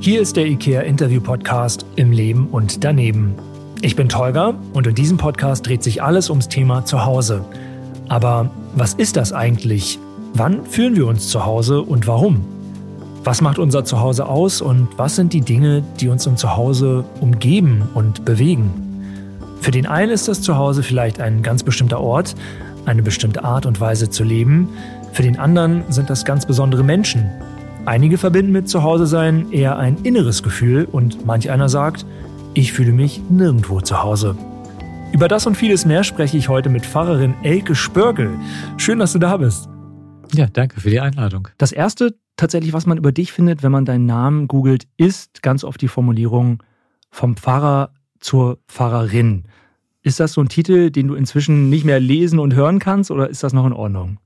Hier ist der IKEA Interview Podcast im Leben und daneben. Ich bin Tolga und in diesem Podcast dreht sich alles ums Thema Zuhause. Aber was ist das eigentlich? Wann fühlen wir uns zu Hause und warum? Was macht unser Zuhause aus und was sind die Dinge, die uns im Zuhause umgeben und bewegen? Für den einen ist das Zuhause vielleicht ein ganz bestimmter Ort, eine bestimmte Art und Weise zu leben. Für den anderen sind das ganz besondere Menschen. Einige verbinden mit Zuhause sein eher ein inneres Gefühl und manch einer sagt, ich fühle mich nirgendwo zu Hause. Über das und vieles mehr spreche ich heute mit Pfarrerin Elke Spörgel. Schön, dass du da bist. Ja, danke für die Einladung. Das erste tatsächlich, was man über dich findet, wenn man deinen Namen googelt, ist ganz oft die Formulierung vom Pfarrer zur Pfarrerin. Ist das so ein Titel, den du inzwischen nicht mehr lesen und hören kannst oder ist das noch in Ordnung?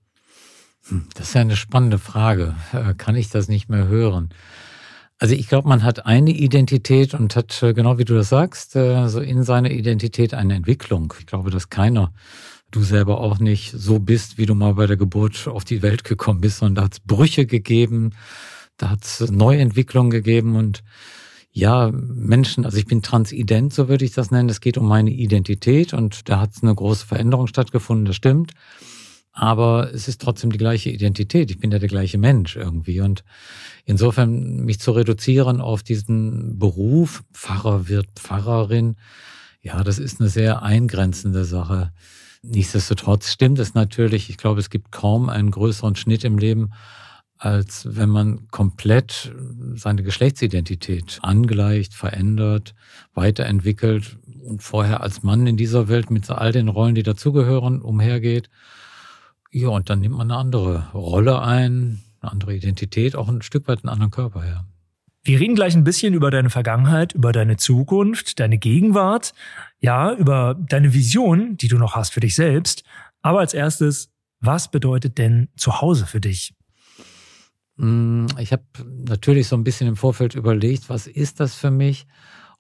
Hm, das ist ja eine spannende Frage. Äh, kann ich das nicht mehr hören? Also ich glaube, man hat eine Identität und hat, äh, genau wie du das sagst, äh, so in seiner Identität eine Entwicklung. Ich glaube, dass keiner, du selber auch nicht, so bist, wie du mal bei der Geburt auf die Welt gekommen bist, sondern da hat es Brüche gegeben, da hat es Neuentwicklungen gegeben und ja, Menschen, also ich bin transident, so würde ich das nennen. Es geht um meine Identität und da hat es eine große Veränderung stattgefunden, das stimmt aber es ist trotzdem die gleiche Identität. Ich bin ja der gleiche Mensch irgendwie. Und insofern mich zu reduzieren auf diesen Beruf, Pfarrer wird Pfarrerin, ja, das ist eine sehr eingrenzende Sache. Nichtsdestotrotz stimmt es natürlich. Ich glaube, es gibt kaum einen größeren Schnitt im Leben, als wenn man komplett seine Geschlechtsidentität angleicht, verändert, weiterentwickelt und vorher als Mann in dieser Welt mit all den Rollen, die dazugehören, umhergeht ja, und dann nimmt man eine andere Rolle ein, eine andere Identität, auch ein Stück weit einen anderen Körper her. Wir reden gleich ein bisschen über deine Vergangenheit, über deine Zukunft, deine Gegenwart, ja, über deine Vision, die du noch hast für dich selbst. Aber als erstes, was bedeutet denn Zuhause für dich? Hm, ich habe natürlich so ein bisschen im Vorfeld überlegt, was ist das für mich?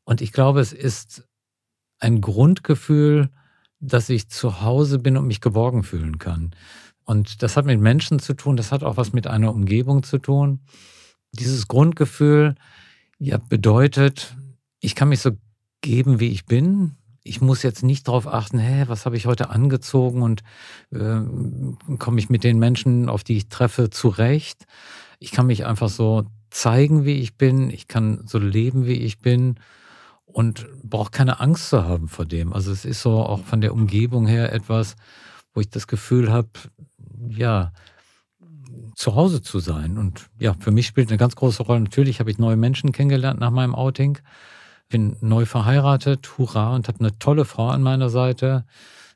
Und ich glaube, es ist ein Grundgefühl, dass ich zu Hause bin und mich geborgen fühlen kann. Und das hat mit Menschen zu tun, das hat auch was mit einer Umgebung zu tun. Dieses Grundgefühl ja bedeutet, ich kann mich so geben, wie ich bin. Ich muss jetzt nicht darauf achten, hä, was habe ich heute angezogen und äh, komme ich mit den Menschen, auf die ich treffe, zurecht. Ich kann mich einfach so zeigen, wie ich bin. Ich kann so leben, wie ich bin und braucht keine Angst zu haben vor dem. Also es ist so auch von der Umgebung her etwas, wo ich das Gefühl habe, ja, zu Hause zu sein. Und ja, für mich spielt eine ganz große Rolle. Natürlich habe ich neue Menschen kennengelernt nach meinem Outing. Bin neu verheiratet, hurra, und habe eine tolle Frau an meiner Seite.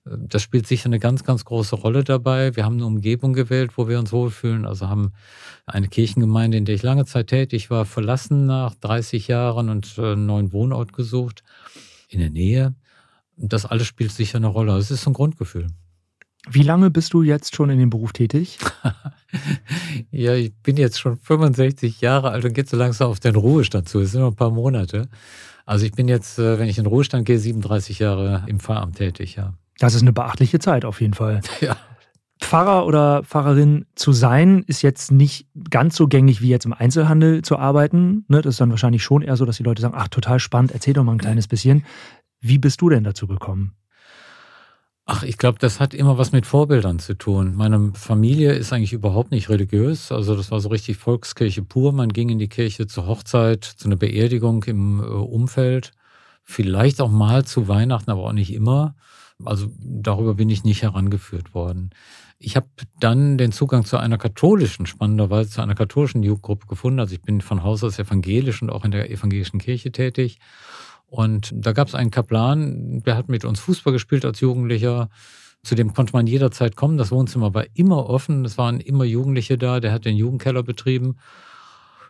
Das spielt sicher eine ganz, ganz große Rolle dabei. Wir haben eine Umgebung gewählt, wo wir uns wohlfühlen. Also haben eine Kirchengemeinde, in der ich lange Zeit tätig war, verlassen nach 30 Jahren und äh, einen neuen Wohnort gesucht in der Nähe. Das alles spielt sicher eine Rolle. Es ist so ein Grundgefühl. Wie lange bist du jetzt schon in dem Beruf tätig? ja, ich bin jetzt schon 65 Jahre alt und geht so langsam auf den Ruhestand zu. Es sind noch ein paar Monate. Also ich bin jetzt, äh, wenn ich in den Ruhestand gehe, 37 Jahre im Pfarramt tätig, ja. Das ist eine beachtliche Zeit auf jeden Fall. Ja. Pfarrer oder Pfarrerin zu sein, ist jetzt nicht ganz so gängig wie jetzt im Einzelhandel zu arbeiten. Ne, das ist dann wahrscheinlich schon eher so, dass die Leute sagen, ach, total spannend, erzähl doch mal ein kleines bisschen. Wie bist du denn dazu gekommen? Ach, ich glaube, das hat immer was mit Vorbildern zu tun. Meine Familie ist eigentlich überhaupt nicht religiös. Also das war so richtig Volkskirche pur. Man ging in die Kirche zur Hochzeit, zu einer Beerdigung im äh, Umfeld. Vielleicht auch mal zu Weihnachten, aber auch nicht immer. Also darüber bin ich nicht herangeführt worden. Ich habe dann den Zugang zu einer katholischen, spannenderweise zu einer katholischen Jugendgruppe gefunden. Also ich bin von Haus aus evangelisch und auch in der evangelischen Kirche tätig. Und da gab es einen Kaplan, der hat mit uns Fußball gespielt als Jugendlicher. Zu dem konnte man jederzeit kommen. Das Wohnzimmer war immer offen. Es waren immer Jugendliche da. Der hat den Jugendkeller betrieben.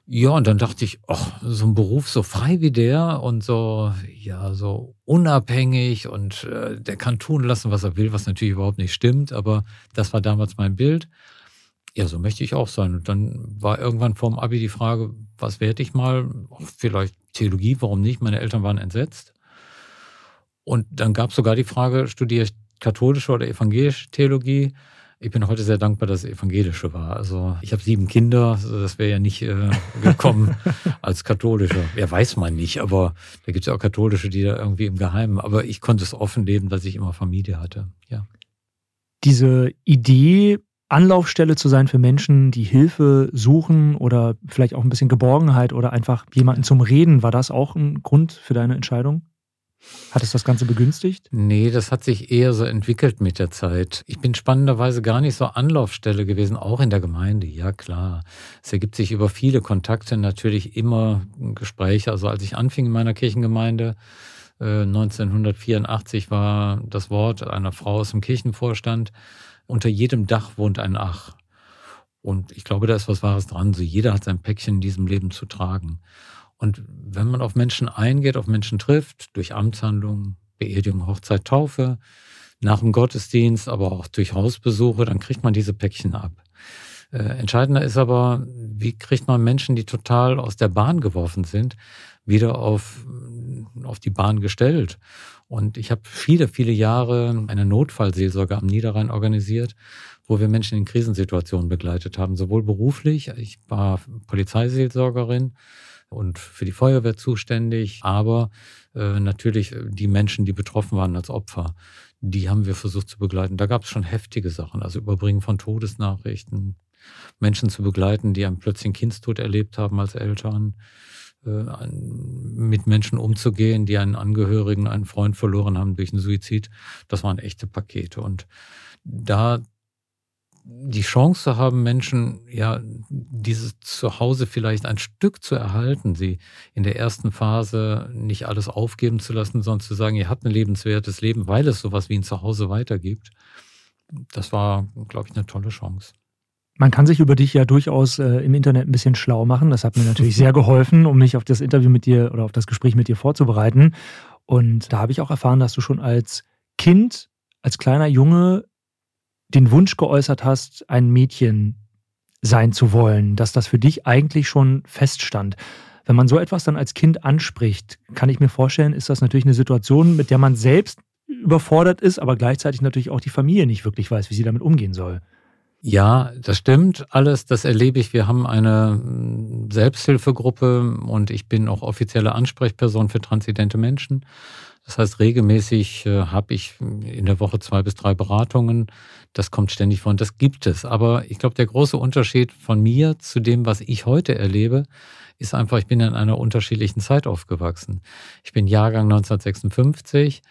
Ja, und dann dachte ich, ach, so ein Beruf so frei wie der und so, ja, so unabhängig und äh, der kann tun lassen, was er will, was natürlich überhaupt nicht stimmt, aber das war damals mein Bild. Ja, so möchte ich auch sein. Und dann war irgendwann vorm Abi die Frage, was werde ich mal? Vielleicht Theologie, warum nicht? Meine Eltern waren entsetzt. Und dann gab es sogar die Frage, studiere ich katholische oder evangelische Theologie? Ich bin heute sehr dankbar, dass es evangelische war. Also ich habe sieben Kinder, also das wäre ja nicht äh, gekommen als katholische. Ja, weiß man nicht, aber da gibt es ja auch katholische, die da irgendwie im Geheimen. Aber ich konnte es offen leben, dass ich immer Familie hatte. Ja. Diese Idee, Anlaufstelle zu sein für Menschen, die Hilfe suchen oder vielleicht auch ein bisschen Geborgenheit oder einfach jemanden zum Reden, war das auch ein Grund für deine Entscheidung? Hat es das Ganze begünstigt? Nee, das hat sich eher so entwickelt mit der Zeit. Ich bin spannenderweise gar nicht so Anlaufstelle gewesen, auch in der Gemeinde. Ja, klar. Es ergibt sich über viele Kontakte natürlich immer Gespräche. Also als ich anfing in meiner Kirchengemeinde, 1984 äh, war das Wort einer Frau aus dem Kirchenvorstand, unter jedem Dach wohnt ein Ach. Und ich glaube, da ist was Wahres dran. So jeder hat sein Päckchen in diesem Leben zu tragen. Und wenn man auf Menschen eingeht, auf Menschen trifft, durch Amtshandlungen, Beerdigung, Hochzeit, Taufe, nach dem Gottesdienst, aber auch durch Hausbesuche, dann kriegt man diese Päckchen ab. Äh, entscheidender ist aber, wie kriegt man Menschen, die total aus der Bahn geworfen sind, wieder auf, auf die Bahn gestellt. Und ich habe viele, viele Jahre eine Notfallseelsorge am Niederrhein organisiert, wo wir Menschen in Krisensituationen begleitet haben, sowohl beruflich, ich war Polizeiseelsorgerin, und für die Feuerwehr zuständig, aber äh, natürlich die Menschen, die betroffen waren als Opfer, die haben wir versucht zu begleiten. Da gab es schon heftige Sachen, also Überbringen von Todesnachrichten, Menschen zu begleiten, die einen plötzlichen Kindstod erlebt haben als Eltern, äh, mit Menschen umzugehen, die einen Angehörigen, einen Freund verloren haben durch einen Suizid. Das waren echte Pakete. Und da die Chance haben, Menschen ja dieses Zuhause vielleicht ein Stück zu erhalten, sie in der ersten Phase nicht alles aufgeben zu lassen, sondern zu sagen, ihr habt ein lebenswertes Leben, weil es sowas wie ein Zuhause weitergibt. Das war, glaube ich, eine tolle Chance. Man kann sich über dich ja durchaus äh, im Internet ein bisschen schlau machen. Das hat mir natürlich sehr geholfen, um mich auf das Interview mit dir oder auf das Gespräch mit dir vorzubereiten. Und da habe ich auch erfahren, dass du schon als Kind, als kleiner Junge den Wunsch geäußert hast, ein Mädchen sein zu wollen, dass das für dich eigentlich schon feststand. Wenn man so etwas dann als Kind anspricht, kann ich mir vorstellen, ist das natürlich eine Situation, mit der man selbst überfordert ist, aber gleichzeitig natürlich auch die Familie nicht wirklich weiß, wie sie damit umgehen soll. Ja, das stimmt alles. Das erlebe ich. Wir haben eine hm, Selbsthilfegruppe und ich bin auch offizielle Ansprechperson für transidente Menschen. Das heißt, regelmäßig äh, habe ich in der Woche zwei bis drei Beratungen. Das kommt ständig vor und das gibt es. Aber ich glaube, der große Unterschied von mir zu dem, was ich heute erlebe, ist einfach, ich bin in einer unterschiedlichen Zeit aufgewachsen. Ich bin Jahrgang 1956.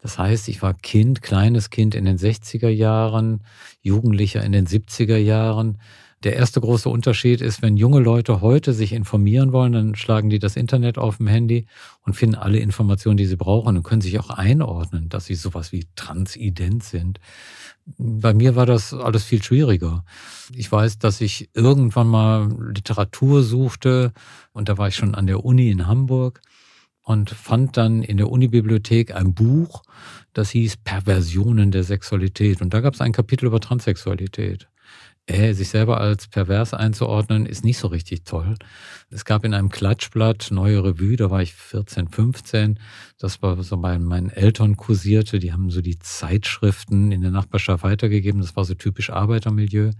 Das heißt, ich war Kind, kleines Kind in den 60er Jahren, Jugendlicher in den 70er Jahren. Der erste große Unterschied ist, wenn junge Leute heute sich informieren wollen, dann schlagen die das Internet auf dem Handy und finden alle Informationen, die sie brauchen und können sich auch einordnen, dass sie sowas wie transident sind. Bei mir war das alles viel schwieriger. Ich weiß, dass ich irgendwann mal Literatur suchte und da war ich schon an der Uni in Hamburg und fand dann in der Unibibliothek ein Buch, das hieß Perversionen der Sexualität. Und da gab es ein Kapitel über Transsexualität äh, sich selber als pervers einzuordnen, ist nicht so richtig toll. Es gab in einem Klatschblatt Neue Revue, da war ich 14, 15. Das war so bei meinen Eltern kursierte. Die haben so die Zeitschriften in der Nachbarschaft weitergegeben. Das war so typisch Arbeitermilieu.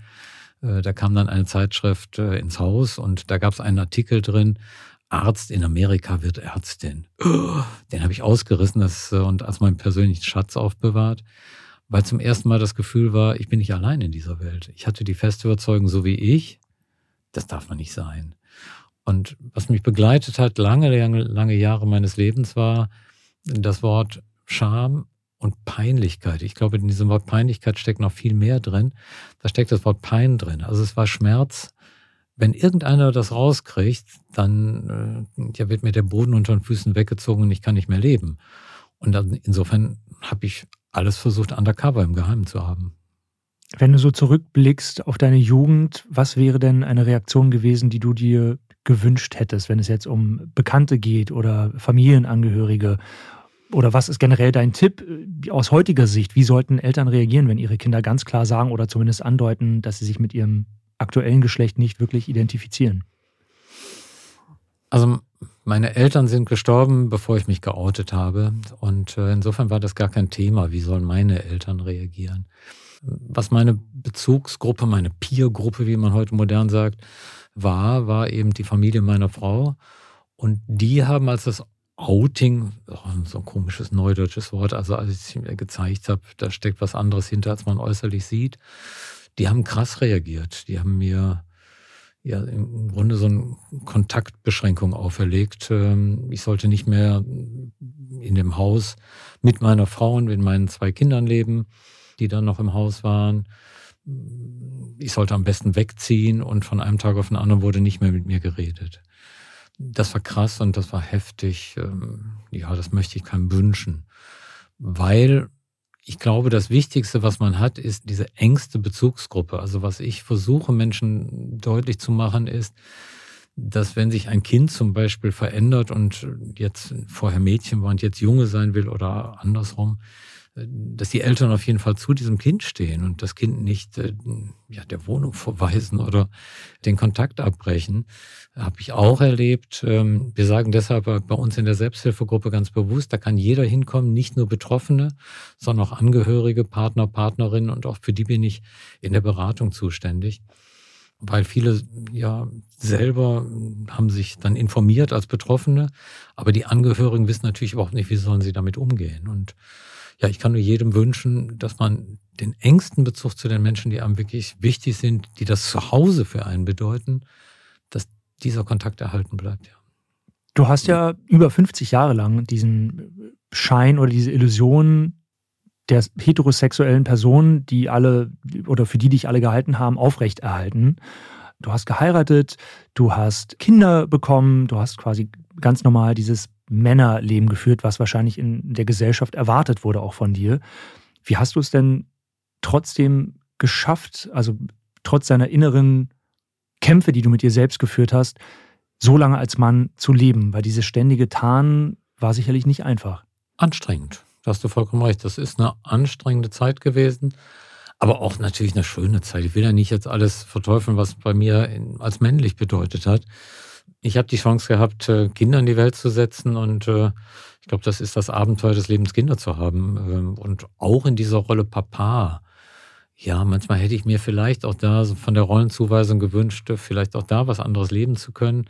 Äh, da kam dann eine Zeitschrift äh, ins Haus und da gab es einen Artikel drin, Arzt in Amerika wird Ärztin. Den habe ich ausgerissen das, äh, und als meinen persönlichen Schatz aufbewahrt weil zum ersten Mal das Gefühl war, ich bin nicht allein in dieser Welt. Ich hatte die feste Überzeugung, so wie ich, das darf man nicht sein. Und was mich begleitet hat, lange, lange, lange Jahre meines Lebens, war das Wort Scham und Peinlichkeit. Ich glaube, in diesem Wort Peinlichkeit steckt noch viel mehr drin. Da steckt das Wort Pein drin. Also es war Schmerz. Wenn irgendeiner das rauskriegt, dann äh, ja, wird mir der Boden unter den Füßen weggezogen und ich kann nicht mehr leben. Und dann, insofern habe ich alles versucht, undercover im Geheimen zu haben. Wenn du so zurückblickst auf deine Jugend, was wäre denn eine Reaktion gewesen, die du dir gewünscht hättest, wenn es jetzt um Bekannte geht oder Familienangehörige? Oder was ist generell dein Tipp äh, aus heutiger Sicht? Wie sollten Eltern reagieren, wenn ihre Kinder ganz klar sagen oder zumindest andeuten, dass sie sich mit ihrem aktuellen Geschlecht nicht wirklich identifizieren? Also meine Eltern sind gestorben, bevor ich mich geoutet habe. Und äh, insofern war das gar kein Thema. Wie sollen meine Eltern reagieren? Was meine Bezugsgruppe, meine Peergruppe, wie man heute modern sagt, war, war eben die Familie meiner Frau. Und die haben als das Outing, so ein komisches neudeutsches Wort, also als ich mir gezeigt habe, da steckt was anderes hinter, als man äußerlich sieht, die haben krass reagiert. Die haben mir ja im Grunde so eine Kontaktbeschränkung auferlegt. Ähm, ich sollte nicht mehr in dem Haus mit meiner Frau und mit meinen zwei Kindern leben, die dann noch im Haus waren. Ich sollte am besten wegziehen und von einem Tag auf den anderen wurde nicht mehr mit mir geredet. Das war krass und das war heftig. Ähm, ja, das möchte ich keinem wünschen. Weil ich glaube, das Wichtigste, was man hat, ist diese engste Bezugsgruppe. Also was ich versuche, Menschen deutlich zu machen, ist, dass wenn sich ein Kind zum Beispiel verändert und jetzt vorher Mädchen war und jetzt Junge sein will oder andersrum, dass die Eltern auf jeden Fall zu diesem Kind stehen und das Kind nicht äh, ja, der Wohnung verweisen oder den Kontakt abbrechen. Habe ich auch erlebt. Ähm, wir sagen deshalb bei uns in der Selbsthilfegruppe ganz bewusst, da kann jeder hinkommen, nicht nur Betroffene, sondern auch Angehörige, Partner, Partnerinnen und auch für die bin ich in der Beratung zuständig. Weil viele ja selber haben sich dann informiert als Betroffene, aber die Angehörigen wissen natürlich überhaupt nicht, wie sollen sie damit umgehen. Und ja, ich kann nur jedem wünschen, dass man den engsten Bezug zu den Menschen, die einem wirklich wichtig sind, die das Zuhause für einen bedeuten, dass dieser Kontakt erhalten bleibt. Ja. Du hast ja über 50 Jahre lang diesen Schein oder diese Illusion der heterosexuellen Personen, die alle oder für die dich alle gehalten haben, aufrechterhalten. Du hast geheiratet, du hast Kinder bekommen, du hast quasi ganz normal dieses Männerleben geführt, was wahrscheinlich in der Gesellschaft erwartet wurde, auch von dir. Wie hast du es denn trotzdem geschafft, also trotz deiner inneren Kämpfe, die du mit dir selbst geführt hast, so lange als Mann zu leben? Weil dieses ständige Tarnen war sicherlich nicht einfach. Anstrengend. Da hast du vollkommen recht. Das ist eine anstrengende Zeit gewesen, aber auch natürlich eine schöne Zeit. Ich will ja nicht jetzt alles verteufeln, was bei mir als männlich bedeutet hat ich habe die Chance gehabt, äh, Kinder in die Welt zu setzen und äh, ich glaube, das ist das Abenteuer des Lebens, Kinder zu haben. Ähm, und auch in dieser Rolle Papa. Ja, manchmal hätte ich mir vielleicht auch da von der Rollenzuweisung gewünscht, vielleicht auch da was anderes leben zu können.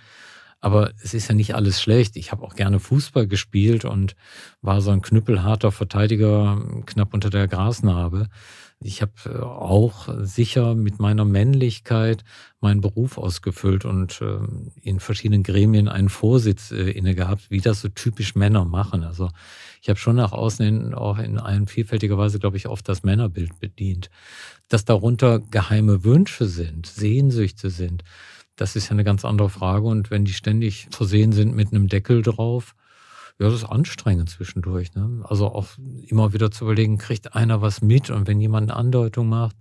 Aber es ist ja nicht alles schlecht. Ich habe auch gerne Fußball gespielt und war so ein knüppelharter Verteidiger knapp unter der Grasnarbe. Ich habe äh, auch sicher mit meiner Männlichkeit meinen Beruf ausgefüllt und ähm, in verschiedenen Gremien einen Vorsitz äh, inne gehabt, wie das so typisch Männer machen. Also ich habe schon nach außen hin auch in ein vielfältiger Weise, glaube ich, oft das Männerbild bedient. Dass darunter geheime Wünsche sind, Sehnsüchte sind, das ist ja eine ganz andere Frage. Und wenn die ständig versehen sind mit einem Deckel drauf, ja, das ist anstrengend zwischendurch. Ne? Also auch immer wieder zu überlegen, kriegt einer was mit? Und wenn jemand eine Andeutung macht,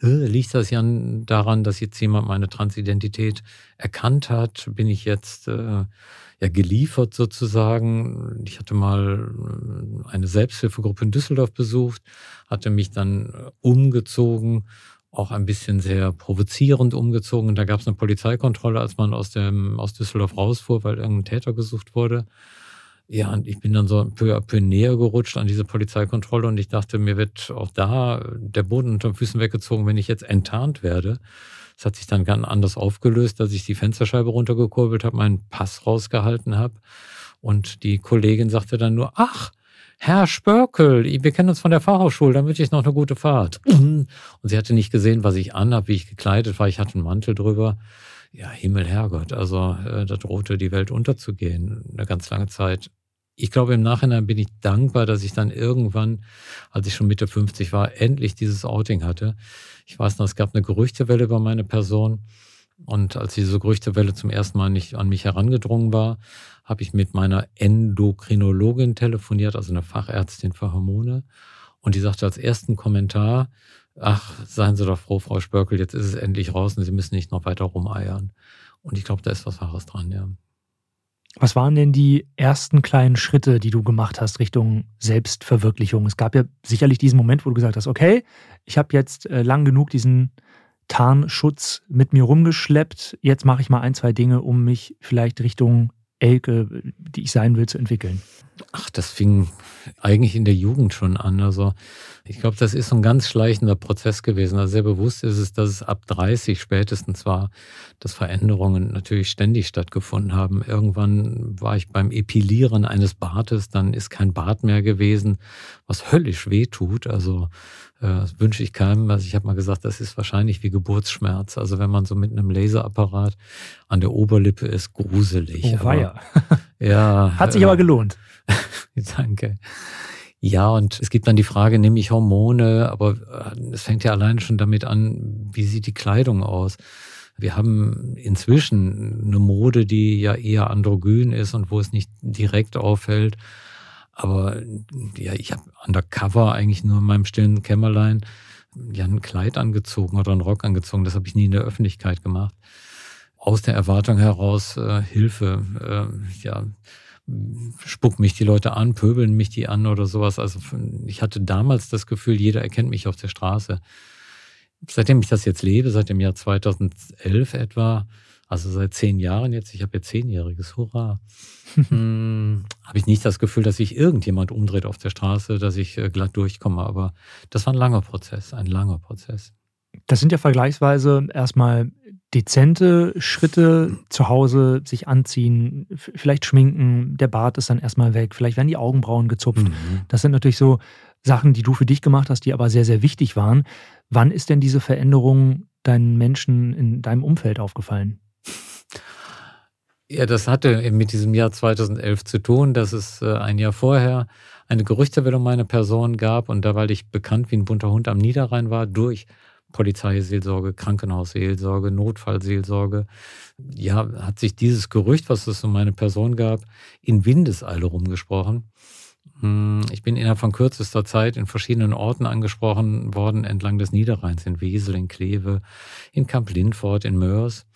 liegt das ja daran, dass jetzt jemand meine Transidentität erkannt hat? Bin ich jetzt äh, ja geliefert sozusagen? Ich hatte mal äh, eine Selbsthilfegruppe in Düsseldorf besucht, hatte mich dann äh, umgezogen auch ein bisschen sehr provozierend umgezogen. Da gab es eine Polizeikontrolle, als man aus, dem, aus Düsseldorf rausfuhr, weil irgendein Täter gesucht wurde. Ja, und ich bin dann so peu à peu näher gerutscht an diese Polizeikontrolle und ich dachte, mir wird auch da der Boden unter den Füßen weggezogen, wenn ich jetzt enttarnt werde. Das hat sich dann ganz anders aufgelöst, dass ich die Fensterscheibe runtergekurbelt habe, meinen Pass rausgehalten habe. Und die Kollegin sagte dann nur, ach, Herr Spörkel, wir kennen uns von der Fachhochschule, dann wünsche ich noch eine gute Fahrt. Und sie hatte nicht gesehen, was ich anhab, wie ich gekleidet war. Ich hatte einen Mantel drüber. Ja, Himmel, Herrgott, also äh, da drohte die Welt unterzugehen, eine ganz lange Zeit. Ich glaube, im Nachhinein bin ich dankbar, dass ich dann irgendwann, als ich schon Mitte 50 war, endlich dieses Outing hatte. Ich weiß noch, es gab eine Gerüchtewelle über meine Person. Und als diese Gerüchtewelle zum ersten Mal nicht an mich herangedrungen war, habe ich mit meiner Endokrinologin telefoniert, also eine Fachärztin für Hormone. Und die sagte als ersten Kommentar, ach, seien Sie doch froh, Frau Spörkel, jetzt ist es endlich raus und Sie müssen nicht noch weiter rumeiern. Und ich glaube, da ist was Wahres dran, ja. Was waren denn die ersten kleinen Schritte, die du gemacht hast Richtung Selbstverwirklichung? Es gab ja sicherlich diesen Moment, wo du gesagt hast, okay, ich habe jetzt äh, lang genug diesen Tarnschutz mit mir rumgeschleppt. Jetzt mache ich mal ein, zwei Dinge, um mich vielleicht Richtung Elke, die ich sein will, zu entwickeln. Ach, das fing eigentlich in der Jugend schon an. Also ich glaube, das ist so ein ganz schleichender Prozess gewesen. Also sehr bewusst ist es, dass es ab 30 spätestens war, dass Veränderungen natürlich ständig stattgefunden haben. Irgendwann war ich beim Epilieren eines Bartes, dann ist kein Bart mehr gewesen, was höllisch weh tut. Also äh, das wünsche ich keinem. Also ich habe mal gesagt, das ist wahrscheinlich wie Geburtsschmerz. Also wenn man so mit einem Laserapparat an der Oberlippe ist, gruselig. Oh, aber, ja. Hat sich äh, aber gelohnt. Danke. Ja, und es gibt dann die Frage, nehme ich Hormone, aber äh, es fängt ja alleine schon damit an, wie sieht die Kleidung aus? Wir haben inzwischen eine Mode, die ja eher androgyn ist und wo es nicht direkt auffällt. Aber ja, ich habe undercover eigentlich nur in meinem stillen Kämmerlein ja ein Kleid angezogen oder einen Rock angezogen. Das habe ich nie in der Öffentlichkeit gemacht. Aus der Erwartung heraus äh, Hilfe, äh, ja, spucken mich die Leute an, pöbeln mich die an oder sowas. Also ich hatte damals das Gefühl, jeder erkennt mich auf der Straße. Seitdem ich das jetzt lebe, seit dem Jahr 2011 etwa, also seit zehn Jahren jetzt, ich habe ja zehnjähriges, hurra, hm, habe ich nicht das Gefühl, dass sich irgendjemand umdreht auf der Straße, dass ich äh, glatt durchkomme. Aber das war ein langer Prozess, ein langer Prozess. Das sind ja vergleichsweise erstmal dezente Schritte zu Hause, sich anziehen, vielleicht schminken, der Bart ist dann erstmal weg, vielleicht werden die Augenbrauen gezupft. Mhm. Das sind natürlich so Sachen, die du für dich gemacht hast, die aber sehr, sehr wichtig waren. Wann ist denn diese Veränderung deinen Menschen in deinem Umfeld aufgefallen? Ja, das hatte mit diesem Jahr 2011 zu tun, dass es äh, ein Jahr vorher eine Gerüchtewelle um meine Person gab und da, weil ich bekannt wie ein bunter Hund am Niederrhein war, durch Polizeiseelsorge, Krankenhausseelsorge, Notfallseelsorge. Ja, hat sich dieses Gerücht, was es um meine Person gab, in Windeseile rumgesprochen. Hm, ich bin innerhalb von kürzester Zeit in verschiedenen Orten angesprochen worden, entlang des Niederrheins, in Wesel, in Kleve, in Kamp Lindfort, in Mörs.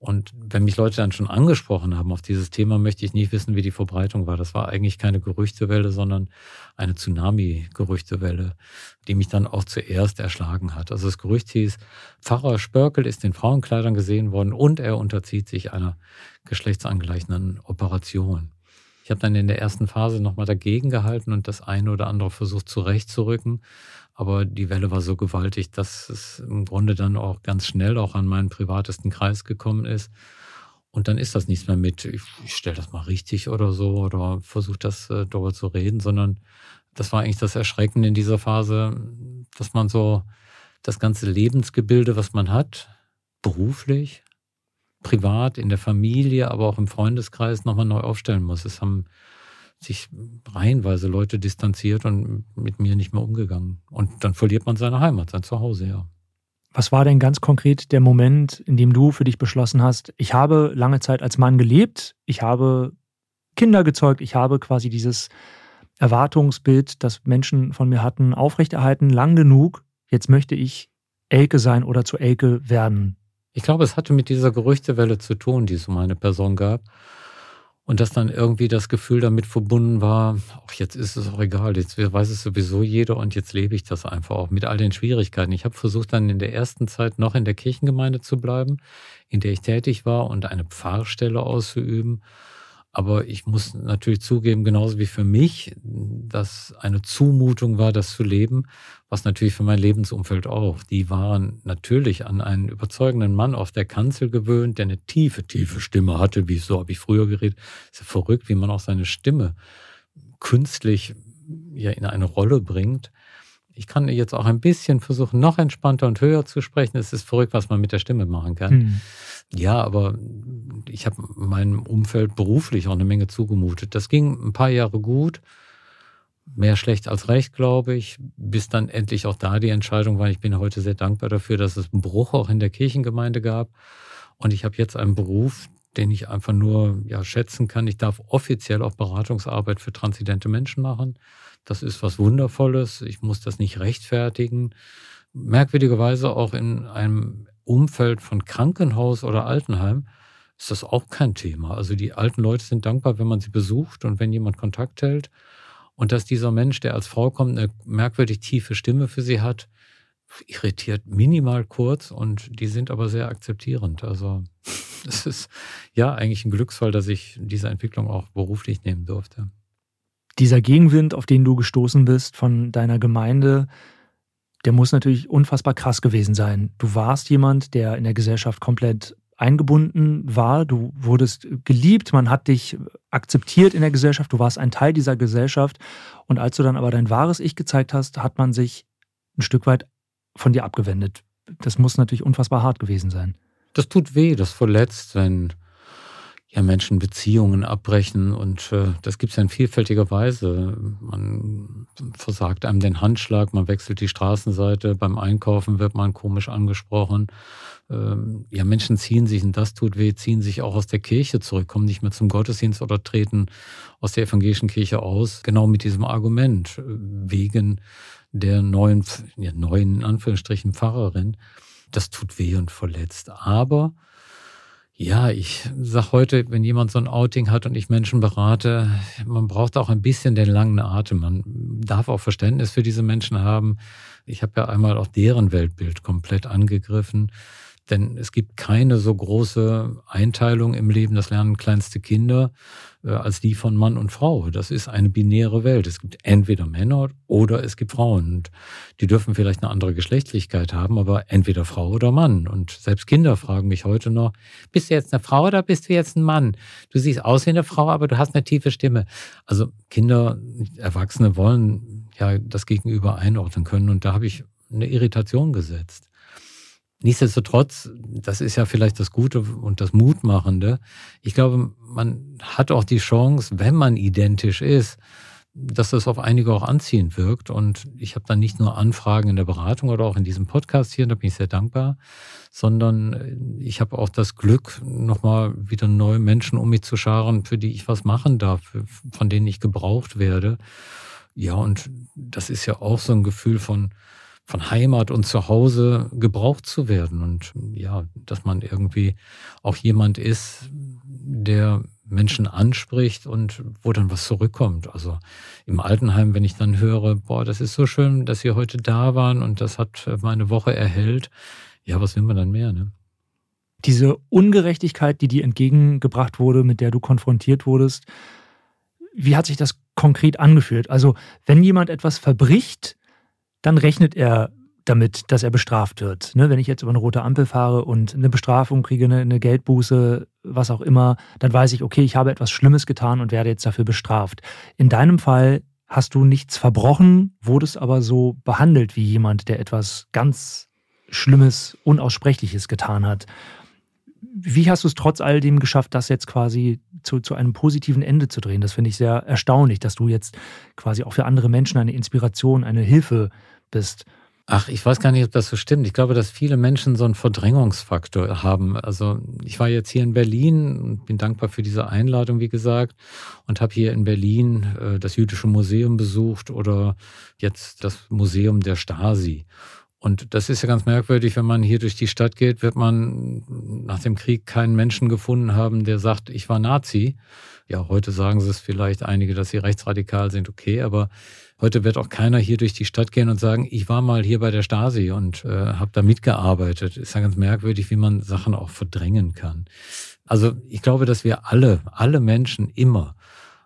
Und wenn mich Leute dann schon angesprochen haben auf dieses Thema, möchte ich nicht wissen, wie die Verbreitung war. Das war eigentlich keine Gerüchtewelle, sondern eine Tsunami-Gerüchtewelle, die mich dann auch zuerst erschlagen hat. Also das Gerücht hieß, Pfarrer Spörkel ist in Frauenkleidern gesehen worden und er unterzieht sich einer geschlechtsangleichenden Operation. Ich habe dann in der ersten Phase nochmal dagegen gehalten und das eine oder andere versucht zurechtzurücken. Aber die Welle war so gewaltig, dass es im Grunde dann auch ganz schnell auch an meinen privatesten Kreis gekommen ist. Und dann ist das nichts mehr mit, ich, ich stelle das mal richtig oder so oder versuche das äh, darüber zu reden, sondern das war eigentlich das Erschreckende in dieser Phase, dass man so das ganze Lebensgebilde, was man hat, beruflich, privat, in der Familie, aber auch im Freundeskreis nochmal neu aufstellen muss. Es haben sich reihenweise Leute distanziert und mit mir nicht mehr umgegangen. Und dann verliert man seine Heimat, sein Zuhause, ja. Was war denn ganz konkret der Moment, in dem du für dich beschlossen hast, ich habe lange Zeit als Mann gelebt, ich habe Kinder gezeugt, ich habe quasi dieses Erwartungsbild, das Menschen von mir hatten, aufrechterhalten, lang genug, jetzt möchte ich Elke sein oder zu Elke werden. Ich glaube, es hatte mit dieser Gerüchtewelle zu tun, die es um eine Person gab. Und dass dann irgendwie das Gefühl damit verbunden war, ach, jetzt ist es auch egal, jetzt weiß es sowieso jeder und jetzt lebe ich das einfach auch mit all den Schwierigkeiten. Ich habe versucht dann in der ersten Zeit noch in der Kirchengemeinde zu bleiben, in der ich tätig war und eine Pfarrstelle auszuüben aber ich muss natürlich zugeben, genauso wie für mich, dass eine Zumutung war, das zu leben, was natürlich für mein Lebensumfeld auch. Die waren natürlich an einen überzeugenden Mann auf der Kanzel gewöhnt, der eine tiefe, tiefe Stimme hatte, wie so habe ich früher geredet. Ist ja verrückt, wie man auch seine Stimme künstlich ja in eine Rolle bringt. Ich kann jetzt auch ein bisschen versuchen, noch entspannter und höher zu sprechen. Es ist verrückt, was man mit der Stimme machen kann. Hm. Ja, aber ich habe meinem Umfeld beruflich auch eine Menge zugemutet. Das ging ein paar Jahre gut, mehr schlecht als recht, glaube ich, bis dann endlich auch da die Entscheidung war. Ich bin heute sehr dankbar dafür, dass es einen Bruch auch in der Kirchengemeinde gab. Und ich habe jetzt einen Beruf, den ich einfach nur ja, schätzen kann. Ich darf offiziell auch Beratungsarbeit für transidente Menschen machen. Das ist was Wundervolles. Ich muss das nicht rechtfertigen. Merkwürdigerweise auch in einem Umfeld von Krankenhaus oder Altenheim ist das auch kein Thema. Also die alten Leute sind dankbar, wenn man sie besucht und wenn jemand Kontakt hält. Und dass dieser Mensch, der als Frau kommt, eine merkwürdig tiefe Stimme für sie hat, irritiert minimal kurz und die sind aber sehr akzeptierend. Also es ist ja eigentlich ein Glücksfall, dass ich diese Entwicklung auch beruflich nehmen durfte. Dieser Gegenwind, auf den du gestoßen bist von deiner Gemeinde, der muss natürlich unfassbar krass gewesen sein. Du warst jemand, der in der Gesellschaft komplett eingebunden war. Du wurdest geliebt, man hat dich akzeptiert in der Gesellschaft, du warst ein Teil dieser Gesellschaft. Und als du dann aber dein wahres Ich gezeigt hast, hat man sich ein Stück weit von dir abgewendet. Das muss natürlich unfassbar hart gewesen sein. Das tut weh, das verletzt, wenn ja, Menschen Beziehungen abbrechen und äh, das gibt es ja in vielfältiger Weise. Man versagt einem den Handschlag, man wechselt die Straßenseite, beim Einkaufen wird man komisch angesprochen. Ähm, ja, Menschen ziehen sich, und das tut weh, ziehen sich auch aus der Kirche zurück, kommen nicht mehr zum Gottesdienst oder treten aus der evangelischen Kirche aus, genau mit diesem Argument, äh, wegen der neuen, ja, neuen, in Anführungsstrichen, Pfarrerin. Das tut weh und verletzt. Aber ja, ich sag heute, wenn jemand so ein Outing hat und ich Menschen berate, man braucht auch ein bisschen den langen Atem. Man darf auch Verständnis für diese Menschen haben. Ich habe ja einmal auch deren Weltbild komplett angegriffen. Denn es gibt keine so große Einteilung im Leben, das lernen kleinste Kinder, als die von Mann und Frau. Das ist eine binäre Welt. Es gibt entweder Männer oder es gibt Frauen. Und die dürfen vielleicht eine andere Geschlechtlichkeit haben, aber entweder Frau oder Mann. Und selbst Kinder fragen mich heute noch, bist du jetzt eine Frau oder bist du jetzt ein Mann? Du siehst aus wie eine Frau, aber du hast eine tiefe Stimme. Also Kinder, Erwachsene wollen ja das Gegenüber einordnen können. Und da habe ich eine Irritation gesetzt. Nichtsdestotrotz, das ist ja vielleicht das Gute und das Mutmachende. Ich glaube, man hat auch die Chance, wenn man identisch ist, dass das auf einige auch anziehend wirkt. Und ich habe dann nicht nur Anfragen in der Beratung oder auch in diesem Podcast hier, da bin ich sehr dankbar, sondern ich habe auch das Glück, nochmal wieder neue Menschen um mich zu scharen, für die ich was machen darf, von denen ich gebraucht werde. Ja, und das ist ja auch so ein Gefühl von, von Heimat und Zuhause gebraucht zu werden und ja, dass man irgendwie auch jemand ist, der Menschen anspricht und wo dann was zurückkommt. Also im Altenheim, wenn ich dann höre, boah, das ist so schön, dass Sie heute da waren und das hat meine Woche erhellt. Ja, was will man dann mehr, ne? Diese Ungerechtigkeit, die dir entgegengebracht wurde, mit der du konfrontiert wurdest, wie hat sich das konkret angefühlt? Also, wenn jemand etwas verbricht, dann rechnet er damit, dass er bestraft wird. Ne, wenn ich jetzt über eine rote Ampel fahre und eine Bestrafung kriege, eine, eine, Geldbuße, was auch immer, dann weiß ich, okay, ich habe etwas Schlimmes getan und werde jetzt dafür bestraft. In deinem Fall hast du nichts verbrochen, wurdest aber so behandelt wie jemand, der etwas ganz Schlimmes, Unaussprechliches getan hat. Wie hast du es trotz all dem geschafft, das jetzt quasi zu, zu einem positiven Ende zu drehen? Das finde ich sehr erstaunlich, dass du jetzt quasi auch für andere Menschen eine Inspiration, eine Hilfe bist. Ach, ich weiß gar nicht, ob das so stimmt. Ich glaube, dass viele Menschen so einen Verdrängungsfaktor haben. Also ich war jetzt hier in Berlin und bin dankbar für diese Einladung, wie gesagt, und habe hier in Berlin äh, das Jüdische Museum besucht oder jetzt das Museum der Stasi. Und das ist ja ganz merkwürdig, wenn man hier durch die Stadt geht, wird man nach dem Krieg keinen Menschen gefunden haben, der sagt, ich war Nazi. Ja, heute sagen sie es vielleicht einige, dass sie rechtsradikal sind, okay, aber heute wird auch keiner hier durch die Stadt gehen und sagen, ich war mal hier bei der Stasi und äh, habe da mitgearbeitet. Ist ja ganz merkwürdig, wie man Sachen auch verdrängen kann. Also ich glaube, dass wir alle, alle Menschen immer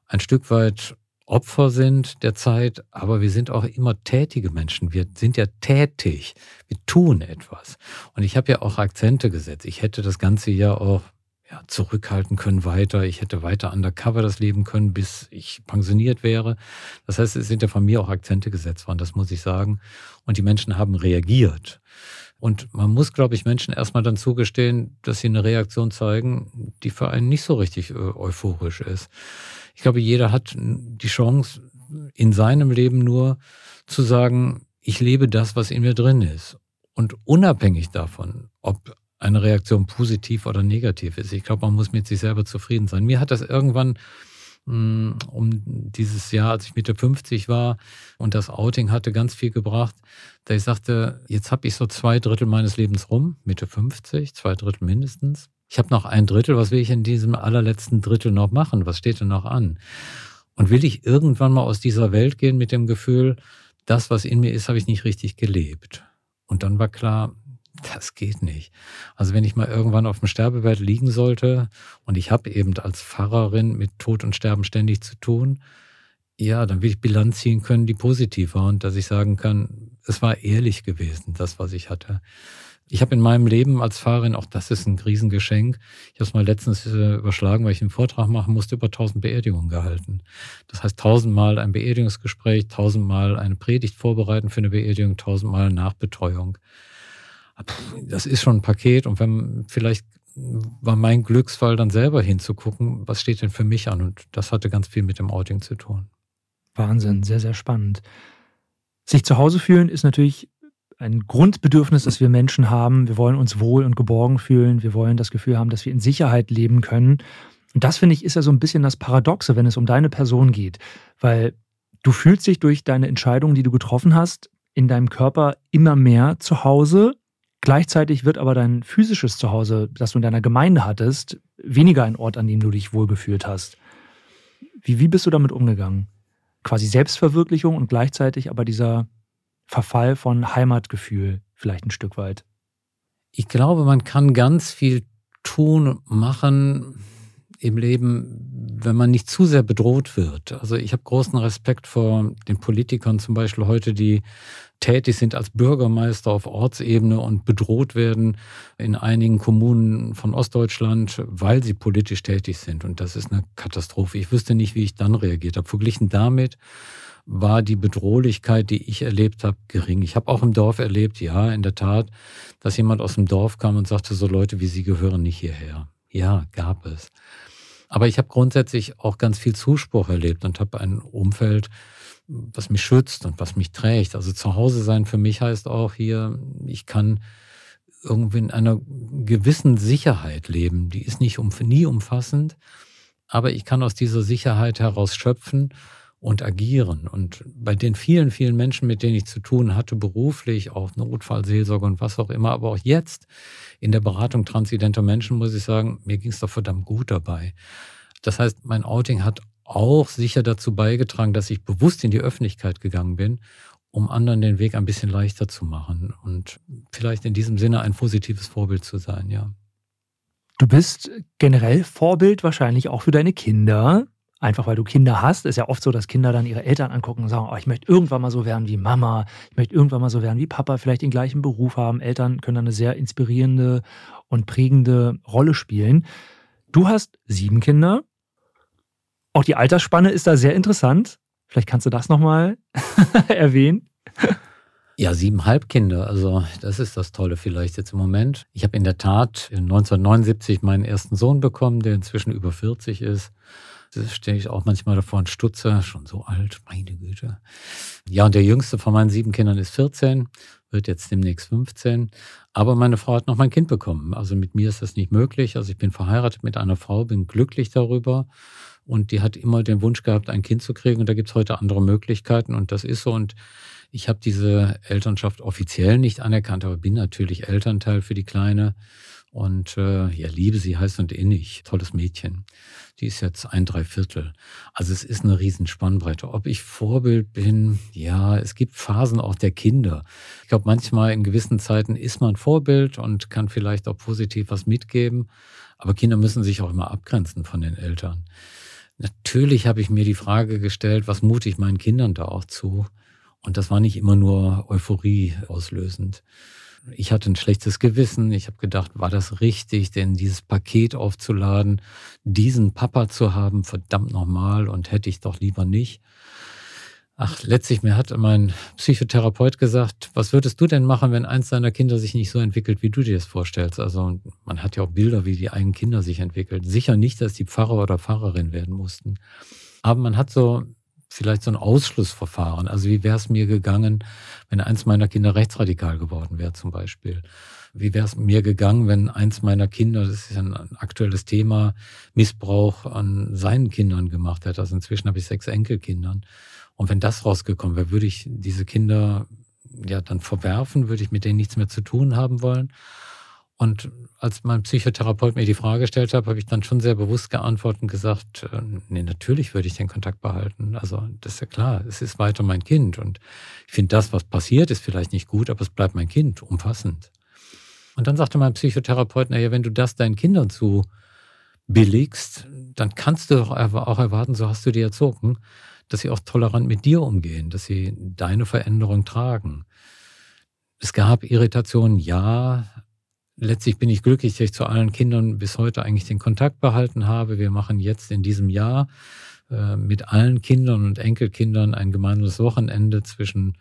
ein Stück weit Opfer sind der Zeit, aber wir sind auch immer tätige Menschen. Wir sind ja tätig. Wir tun etwas. Und ich habe ja auch Akzente gesetzt. Ich hätte das ganze ja auch ja, zurückhalten können weiter. Ich hätte weiter undercover das leben können, bis ich pensioniert wäre. Das heißt, es sind ja von mir auch Akzente gesetzt worden, das muss ich sagen. Und die Menschen haben reagiert. Und man muss, glaube ich, Menschen erstmal dann zugestehen, dass sie eine Reaktion zeigen, die für einen nicht so richtig äh, euphorisch ist. Ich glaube, jeder hat die Chance, in seinem Leben nur zu sagen, ich lebe das, was in mir drin ist. Und unabhängig davon, ob eine Reaktion positiv oder negativ ist. Ich glaube, man muss mit sich selber zufrieden sein. Mir hat das irgendwann hm, um dieses Jahr, als ich Mitte 50 war und das Outing hatte, ganz viel gebracht, da ich sagte, jetzt habe ich so zwei Drittel meines Lebens rum, Mitte 50, zwei Drittel mindestens ich habe noch ein Drittel, was will ich in diesem allerletzten Drittel noch machen? Was steht denn noch an? Und will ich irgendwann mal aus dieser Welt gehen mit dem Gefühl, das, was in mir ist, habe ich nicht richtig gelebt. Und dann war klar, das geht nicht. Also wenn ich mal irgendwann auf dem Sterbebett liegen sollte und ich habe eben als Pfarrerin mit Tod und Sterben ständig zu tun, ja, dann will ich Bilanz ziehen können, die positiv war und dass ich sagen kann, es war ehrlich gewesen, das, was ich hatte. Ich habe in meinem Leben als Fahrerin, auch das ist ein Riesengeschenk, ich habe es mal letztens äh, überschlagen, weil ich einen Vortrag machen musste, über tausend Beerdigungen gehalten. Das heißt, tausendmal ein Beerdigungsgespräch, tausendmal eine Predigt vorbereiten für eine Beerdigung, tausendmal Nachbetreuung. Das ist schon ein Paket und wenn vielleicht war mein Glücksfall dann selber hinzugucken, was steht denn für mich an und das hatte ganz viel mit dem Outing zu tun. Wahnsinn, sehr, sehr spannend. Sich zu Hause fühlen ist natürlich ein Grundbedürfnis, das wir Menschen haben. Wir wollen uns wohl und geborgen fühlen. Wir wollen das Gefühl haben, dass wir in Sicherheit leben können. Und das, finde ich, ist ja so ein bisschen das Paradoxe, wenn es um deine Person geht. Weil du fühlst dich durch deine Entscheidungen, die du getroffen hast, in deinem Körper immer mehr zu Hause. Gleichzeitig wird aber dein physisches Zuhause, das du in deiner Gemeinde hattest, weniger ein Ort, an dem du dich wohlgefühlt hast. Wie, wie bist du damit umgegangen? quasi Selbstverwirklichung und gleichzeitig aber dieser Verfall von Heimatgefühl vielleicht ein Stück weit. Ich glaube, man kann ganz viel tun, machen im Leben, wenn man nicht zu sehr bedroht wird. Also ich habe großen Respekt vor den Politikern zum Beispiel heute, die tätig sind als Bürgermeister auf Ortsebene und bedroht werden in einigen Kommunen von Ostdeutschland, weil sie politisch tätig sind. Und das ist eine Katastrophe. Ich wüsste nicht, wie ich dann reagiert habe. Verglichen damit war die Bedrohlichkeit, die ich erlebt habe, gering. Ich habe auch im Dorf erlebt, ja, in der Tat, dass jemand aus dem Dorf kam und sagte, so Leute wie Sie gehören nicht hierher. Ja, gab es. Aber ich habe grundsätzlich auch ganz viel Zuspruch erlebt und habe ein Umfeld, was mich schützt und was mich trägt. Also zu Hause sein für mich heißt auch hier, ich kann irgendwie in einer gewissen Sicherheit leben. Die ist nicht um, nie umfassend, aber ich kann aus dieser Sicherheit heraus schöpfen und agieren. Und bei den vielen, vielen Menschen, mit denen ich zu tun hatte, beruflich, auch Notfallseelsorge und was auch immer, aber auch jetzt in der Beratung transidenter Menschen, muss ich sagen, mir ging es doch verdammt gut dabei. Das heißt, mein Outing hat auch sicher dazu beigetragen, dass ich bewusst in die Öffentlichkeit gegangen bin, um anderen den Weg ein bisschen leichter zu machen und vielleicht in diesem Sinne ein positives Vorbild zu sein, ja. Du bist generell Vorbild wahrscheinlich auch für deine Kinder. Einfach weil du Kinder hast, ist ja oft so, dass Kinder dann ihre Eltern angucken und sagen, oh, ich möchte irgendwann mal so werden wie Mama, ich möchte irgendwann mal so werden wie Papa, vielleicht den gleichen Beruf haben. Eltern können dann eine sehr inspirierende und prägende Rolle spielen. Du hast sieben Kinder auch die Altersspanne ist da sehr interessant. Vielleicht kannst du das nochmal erwähnen. Ja, siebeneinhalb Kinder. Also das ist das Tolle vielleicht jetzt im Moment. Ich habe in der Tat 1979 meinen ersten Sohn bekommen, der inzwischen über 40 ist. Da stehe ich auch manchmal davor und stutze, schon so alt, meine Güte. Ja, und der jüngste von meinen sieben Kindern ist 14, wird jetzt demnächst 15. Aber meine Frau hat noch mein Kind bekommen. Also mit mir ist das nicht möglich. Also ich bin verheiratet mit einer Frau, bin glücklich darüber. Und die hat immer den Wunsch gehabt, ein Kind zu kriegen. Und da gibt es heute andere Möglichkeiten. Und das ist so. Und ich habe diese Elternschaft offiziell nicht anerkannt, aber bin natürlich Elternteil für die Kleine. Und äh, ja, liebe sie heißt und innig. Tolles Mädchen. Die ist jetzt ein Dreiviertel. Also es ist eine Riesenspannbreite. Ob ich Vorbild bin, ja, es gibt Phasen auch der Kinder. Ich glaube, manchmal in gewissen Zeiten ist man Vorbild und kann vielleicht auch positiv was mitgeben. Aber Kinder müssen sich auch immer abgrenzen von den Eltern. Natürlich habe ich mir die Frage gestellt, was mute ich meinen Kindern da auch zu? Und das war nicht immer nur Euphorie auslösend. Ich hatte ein schlechtes Gewissen. Ich habe gedacht, war das richtig, denn dieses Paket aufzuladen, diesen Papa zu haben, verdammt nochmal und hätte ich doch lieber nicht. Ach, letztlich, mir hat mein Psychotherapeut gesagt, was würdest du denn machen, wenn eins deiner Kinder sich nicht so entwickelt, wie du dir das vorstellst? Also man hat ja auch Bilder, wie die eigenen Kinder sich entwickeln. Sicher nicht, dass die Pfarrer oder Pfarrerin werden mussten. Aber man hat so vielleicht so ein Ausschlussverfahren. Also wie wäre es mir gegangen, wenn eins meiner Kinder rechtsradikal geworden wäre zum Beispiel? Wie wäre es mir gegangen, wenn eins meiner Kinder, das ist ein aktuelles Thema, Missbrauch an seinen Kindern gemacht hätte? Also inzwischen habe ich sechs Enkelkindern. Und wenn das rausgekommen wäre, würde ich diese Kinder ja dann verwerfen, würde ich mit denen nichts mehr zu tun haben wollen. Und als mein Psychotherapeut mir die Frage gestellt hat, habe ich dann schon sehr bewusst geantwortet und gesagt, äh, nee, natürlich würde ich den Kontakt behalten. Also das ist ja klar, es ist weiter mein Kind. Und ich finde, das, was passiert, ist vielleicht nicht gut, aber es bleibt mein Kind, umfassend. Und dann sagte mein Psychotherapeut, naja, wenn du das deinen Kindern zu billigst, dann kannst du doch auch erwarten, so hast du die erzogen, dass sie auch tolerant mit dir umgehen, dass sie deine Veränderung tragen. Es gab Irritationen, ja. Letztlich bin ich glücklich, dass ich zu allen Kindern bis heute eigentlich den Kontakt behalten habe. Wir machen jetzt in diesem Jahr äh, mit allen Kindern und Enkelkindern ein gemeinsames Wochenende zwischen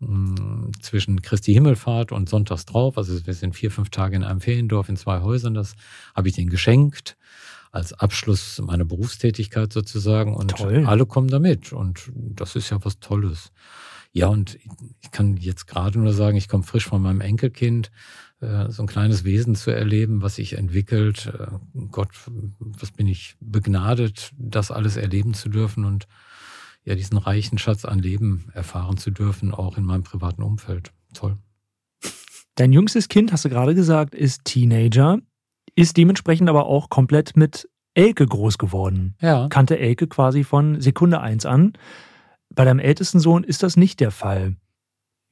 mm, zwischen Christi Himmelfahrt und Sonntags drauf. Also wir sind vier, fünf Tage in einem Feriendorf in zwei Häusern. Das habe ich denen geschenkt als Abschluss meiner Berufstätigkeit sozusagen. Und Toll. alle kommen damit. Und das ist ja was Tolles. Ja, und ich kann jetzt gerade nur sagen, ich komme frisch von meinem Enkelkind, so ein kleines Wesen zu erleben, was sich entwickelt. Äh, Gott, was bin ich begnadet, das alles erleben zu dürfen und ja, diesen reichen Schatz an Leben erfahren zu dürfen, auch in meinem privaten Umfeld. Toll. Dein jüngstes Kind, hast du gerade gesagt, ist Teenager, ist dementsprechend aber auch komplett mit Elke groß geworden. Ja. Kannte Elke quasi von Sekunde eins an. Bei deinem ältesten Sohn ist das nicht der Fall.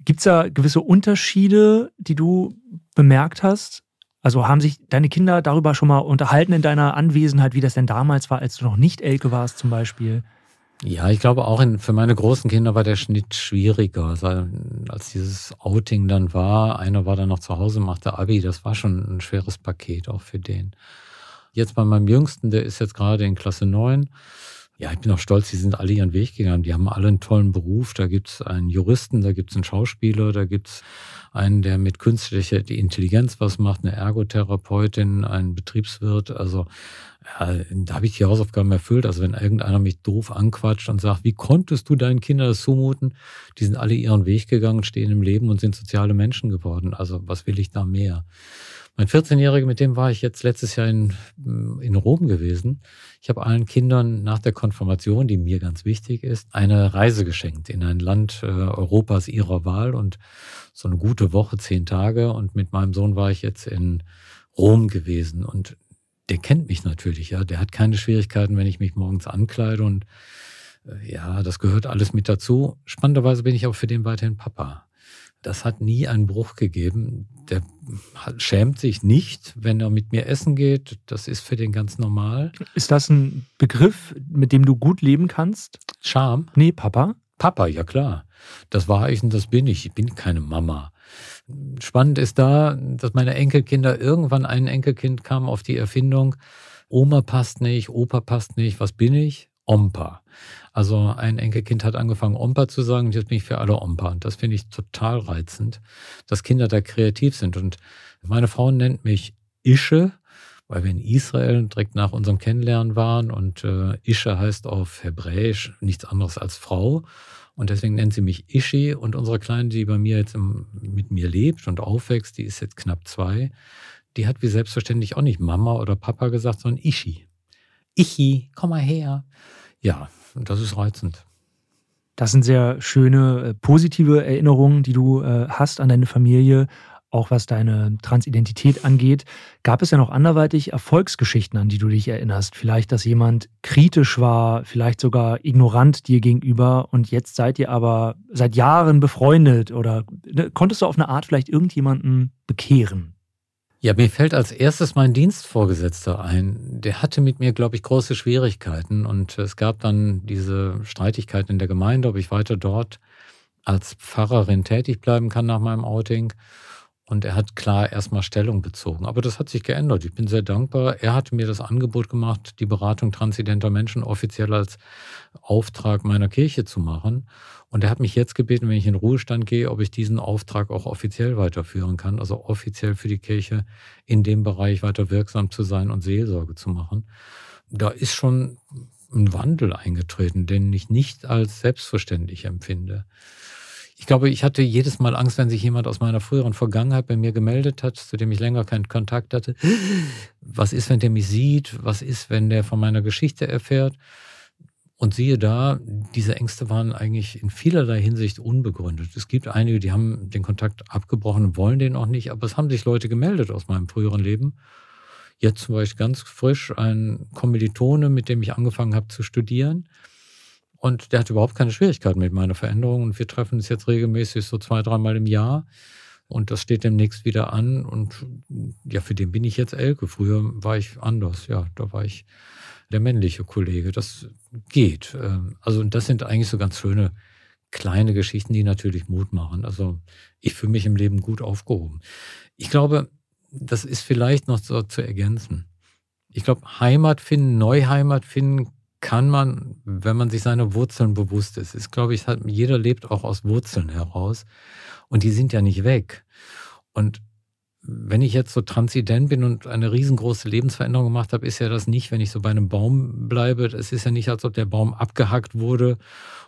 Gibt es da gewisse Unterschiede, die du bemerkt hast? Also haben sich deine Kinder darüber schon mal unterhalten in deiner Anwesenheit, wie das denn damals war, als du noch nicht Elke warst zum Beispiel? Ja, ich glaube auch in, für meine großen Kinder war der Schnitt schwieriger. Als dieses Outing dann war, einer war dann noch zu Hause, machte Abi, das war schon ein schweres Paket auch für den. Jetzt bei meinem Jüngsten, der ist jetzt gerade in Klasse 9 ja, ich bin auch stolz, die sind alle ihren Weg gegangen. Die haben alle einen tollen Beruf. Da gibt es einen Juristen, da gibt es einen Schauspieler, da gibt es einen, der mit künstlicher Intelligenz was macht, eine Ergotherapeutin, einen Betriebswirt. Also ja, da habe ich die Hausaufgaben erfüllt. Also wenn irgendeiner mich doof anquatscht und sagt, wie konntest du deinen Kindern das zumuten? Die sind alle ihren Weg gegangen, stehen im Leben und sind soziale Menschen geworden. Also was will ich da mehr? Mein 14-Jähriger, mit dem war ich jetzt letztes Jahr in, in Rom gewesen. Ich habe allen Kindern nach der Konfirmation, die mir ganz wichtig ist, eine Reise geschenkt in ein Land äh, Europas ihrer Wahl und so eine gute Woche, zehn Tage. Und mit meinem Sohn war ich jetzt in Rom gewesen und der kennt mich natürlich, ja. Der hat keine Schwierigkeiten, wenn ich mich morgens ankleide und äh, ja, das gehört alles mit dazu. Spannenderweise bin ich auch für den weiterhin Papa das hat nie einen Bruch gegeben. Der schämt sich nicht, wenn er mit mir essen geht. Das ist für den ganz normal. Ist das ein Begriff, mit dem du gut leben kannst? Scham? Nee, Papa. Papa, ja klar. Das war ich und das bin ich. Ich bin keine Mama. Spannend ist da, dass meine Enkelkinder irgendwann ein Enkelkind kam auf die Erfindung, Oma passt nicht, Opa passt nicht, was bin ich? Ompa. Also ein Enkelkind hat angefangen, Ompa zu sagen, und jetzt bin ich für alle Ompa. Und das finde ich total reizend, dass Kinder da kreativ sind. Und meine Frau nennt mich Ische, weil wir in Israel direkt nach unserem Kennenlernen waren. Und äh, Ische heißt auf Hebräisch nichts anderes als Frau. Und deswegen nennt sie mich Ishi. Und unsere Kleine, die bei mir jetzt im, mit mir lebt und aufwächst, die ist jetzt knapp zwei, die hat wie selbstverständlich auch nicht Mama oder Papa gesagt, sondern Ishi. Ichi, komm mal her. Ja, das ist reizend. Das sind sehr schöne, äh, positive Erinnerungen, die du äh, hast an deine Familie, auch was deine Transidentität angeht. Gab es ja noch anderweitig Erfolgsgeschichten, an die du dich erinnerst? Vielleicht, dass jemand kritisch war, vielleicht sogar ignorant dir gegenüber und jetzt seid ihr aber seit Jahren befreundet oder ne, konntest du auf eine Art vielleicht irgendjemanden bekehren? Ja, mir fällt als erstes mein Dienstvorgesetzter ein. Der hatte mit mir, glaube ich, große Schwierigkeiten und es gab dann diese Streitigkeiten in der Gemeinde, ob ich weiter dort als Pfarrerin tätig bleiben kann nach meinem Outing. Und er hat klar erstmal Stellung bezogen. Aber das hat sich geändert. Ich bin sehr dankbar. Er hat mir das Angebot gemacht, die Beratung transidenter Menschen offiziell als Auftrag meiner Kirche zu machen. Und er hat mich jetzt gebeten, wenn ich in Ruhestand gehe, ob ich diesen Auftrag auch offiziell weiterführen kann, also offiziell für die Kirche in dem Bereich weiter wirksam zu sein und Seelsorge zu machen. Da ist schon ein Wandel eingetreten, den ich nicht als selbstverständlich empfinde. Ich glaube, ich hatte jedes Mal Angst, wenn sich jemand aus meiner früheren Vergangenheit bei mir gemeldet hat, zu dem ich länger keinen Kontakt hatte. Was ist, wenn der mich sieht? Was ist, wenn der von meiner Geschichte erfährt? Und siehe da, diese Ängste waren eigentlich in vielerlei Hinsicht unbegründet. Es gibt einige, die haben den Kontakt abgebrochen und wollen den auch nicht, aber es haben sich Leute gemeldet aus meinem früheren Leben. Jetzt zum Beispiel ganz frisch ein Kommilitone, mit dem ich angefangen habe zu studieren. Und der hat überhaupt keine Schwierigkeiten mit meiner Veränderung. Und wir treffen uns jetzt regelmäßig so zwei, dreimal im Jahr. Und das steht demnächst wieder an. Und ja, für den bin ich jetzt Elke. Früher war ich anders. Ja, da war ich der männliche Kollege. Das geht. Ähm, also das sind eigentlich so ganz schöne kleine Geschichten, die natürlich Mut machen. Also ich fühle mich im Leben gut aufgehoben. Ich glaube, das ist vielleicht noch so zu ergänzen. Ich glaube, Heimat finden, Neuheimat finden kann man, wenn man sich seiner Wurzeln bewusst ist. Ist, glaube ich, jeder lebt auch aus Wurzeln heraus. Und die sind ja nicht weg. Und wenn ich jetzt so transident bin und eine riesengroße Lebensveränderung gemacht habe, ist ja das nicht, wenn ich so bei einem Baum bleibe. Es ist ja nicht, als ob der Baum abgehackt wurde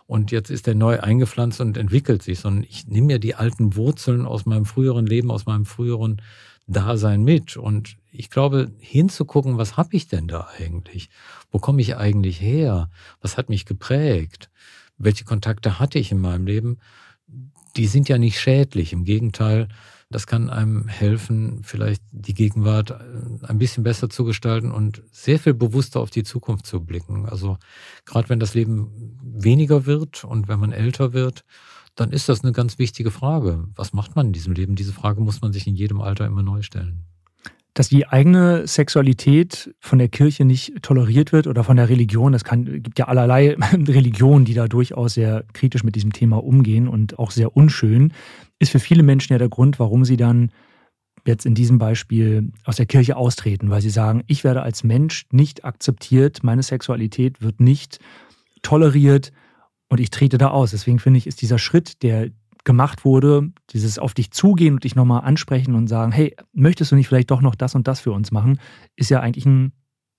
und jetzt ist der neu eingepflanzt und entwickelt sich, sondern ich nehme ja die alten Wurzeln aus meinem früheren Leben, aus meinem früheren Dasein mit. Und ich glaube, hinzugucken, was habe ich denn da eigentlich? Wo komme ich eigentlich her? Was hat mich geprägt? Welche Kontakte hatte ich in meinem Leben? Die sind ja nicht schädlich. Im Gegenteil, das kann einem helfen, vielleicht die Gegenwart äh, ein bisschen besser zu gestalten und sehr viel bewusster auf die Zukunft zu blicken. Also gerade wenn das Leben weniger wird und wenn man älter wird, dann ist das eine ganz wichtige Frage. Was macht man in diesem Leben? Diese Frage muss man sich in jedem Alter immer neu stellen. Dass die eigene Sexualität von der Kirche nicht toleriert wird oder von der Religion, es gibt ja allerlei Religionen, die da durchaus sehr kritisch mit diesem Thema umgehen und auch sehr unschön, ist für viele Menschen ja der Grund, warum sie dann jetzt in diesem Beispiel aus der Kirche austreten, weil sie sagen, ich werde als Mensch nicht akzeptiert, meine Sexualität wird nicht toleriert, und ich trete da aus. Deswegen finde ich, ist dieser Schritt, der gemacht wurde, dieses auf dich zugehen und dich nochmal ansprechen und sagen, hey, möchtest du nicht vielleicht doch noch das und das für uns machen, ist ja eigentlich ein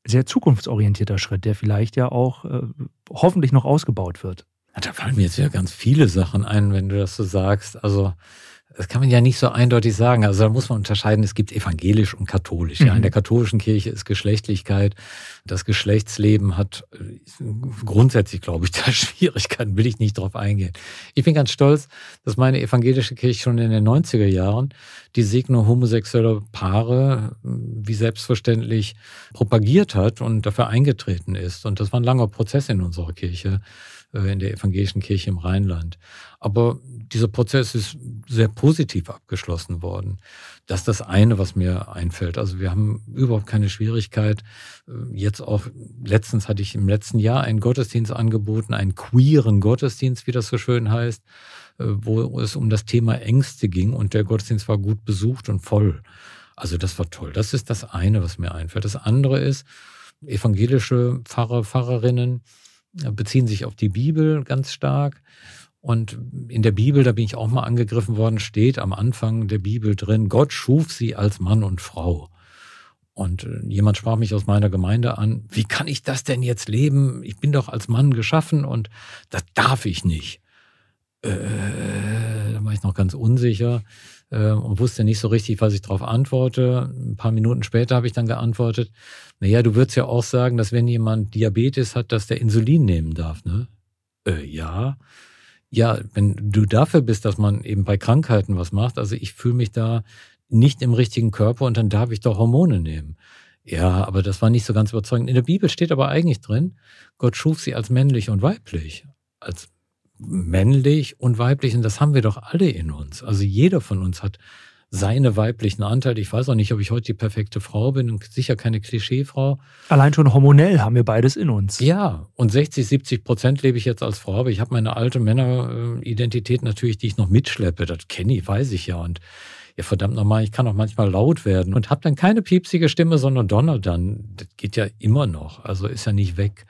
sehr zukunftsorientierter Schritt, der vielleicht ja auch äh, hoffentlich noch ausgebaut wird. Da fallen mir jetzt ja ganz viele Sachen ein, wenn du das so sagst. Also das kann man ja nicht so eindeutig sagen. Also da muss man unterscheiden, es gibt evangelisch und katholisch. Mhm. Ja, in der mhm. katholischen Kirche ist Geschlechtlichkeit, das Geschlechtsleben hat äh, grundsätzlich, glaube ich, da Schwierigkeiten, will ich nicht drauf eingehen. Ich bin ganz stolz, dass meine evangelische Kirche schon in den 90er Jahren die Segnung homosexueller Paare äh, wie selbstverständlich propagiert hat und dafür eingetreten ist. Und das war ein langer Prozess in unserer Kirche äh, in der evangelischen Kirche im Rheinland. Aber dieser Prozess ist sehr positiv abgeschlossen worden. Das ist das eine, was mir einfällt. Also wir haben überhaupt keine Schwierigkeit. Äh, jetzt auch, letztens hatte ich im letzten Jahr einen Gottesdienst angeboten, einen queeren Gottesdienst, wie das so schön heißt, äh, wo es um das Thema Ängste ging und der Gottesdienst war gut besucht und voll. Also das war toll. Das ist das eine, was mir einfällt. Das andere ist, evangelische Pfarrer, Pfarrerinnen, beziehen sich auf die Bibel ganz stark. Und in der Bibel, da bin ich auch mal angegriffen worden, steht am Anfang der Bibel drin, Gott schuf sie als Mann und Frau. Und äh, jemand sprach mich aus meiner Gemeinde an, wie kann ich das denn jetzt leben? Ich bin doch als Mann geschaffen und das darf ich nicht. Äh, da war ich noch ganz unsicher äh, und wusste nicht so richtig, was ich darauf antworte. Ein paar Minuten später habe ich dann geantwortet, naja, du würdest ja auch sagen, dass wenn jemand Diabetes hat, dass der Insulin nehmen darf, ne? Äh, ja. Ja, wenn du dafür bist, dass man eben bei Krankheiten was macht, also ich fühle mich da nicht im richtigen Körper und dann darf ich doch Hormone nehmen. Ja, aber das war nicht so ganz überzeugend. In der Bibel steht aber eigentlich drin, Gott schuf sie als männlich und weiblich. Als männlich und weiblich und das haben wir doch alle in uns. Also jeder von uns hat seine weiblichen Anteile. Ich weiß auch nicht, ob ich heute die perfekte Frau bin und sicher keine Klischeefrau. Allein schon hormonell haben wir beides in uns. Ja, und 60, 70 Prozent lebe ich jetzt als Frau, aber ich habe meine alte Männeridentität natürlich, die ich noch mitschleppe. Das kenne ich, weiß ich ja. Und ja, verdammt nochmal, ich kann auch manchmal laut werden und habe dann keine piepsige Stimme, sondern donner dann. Das geht ja immer noch, also ist ja nicht weg.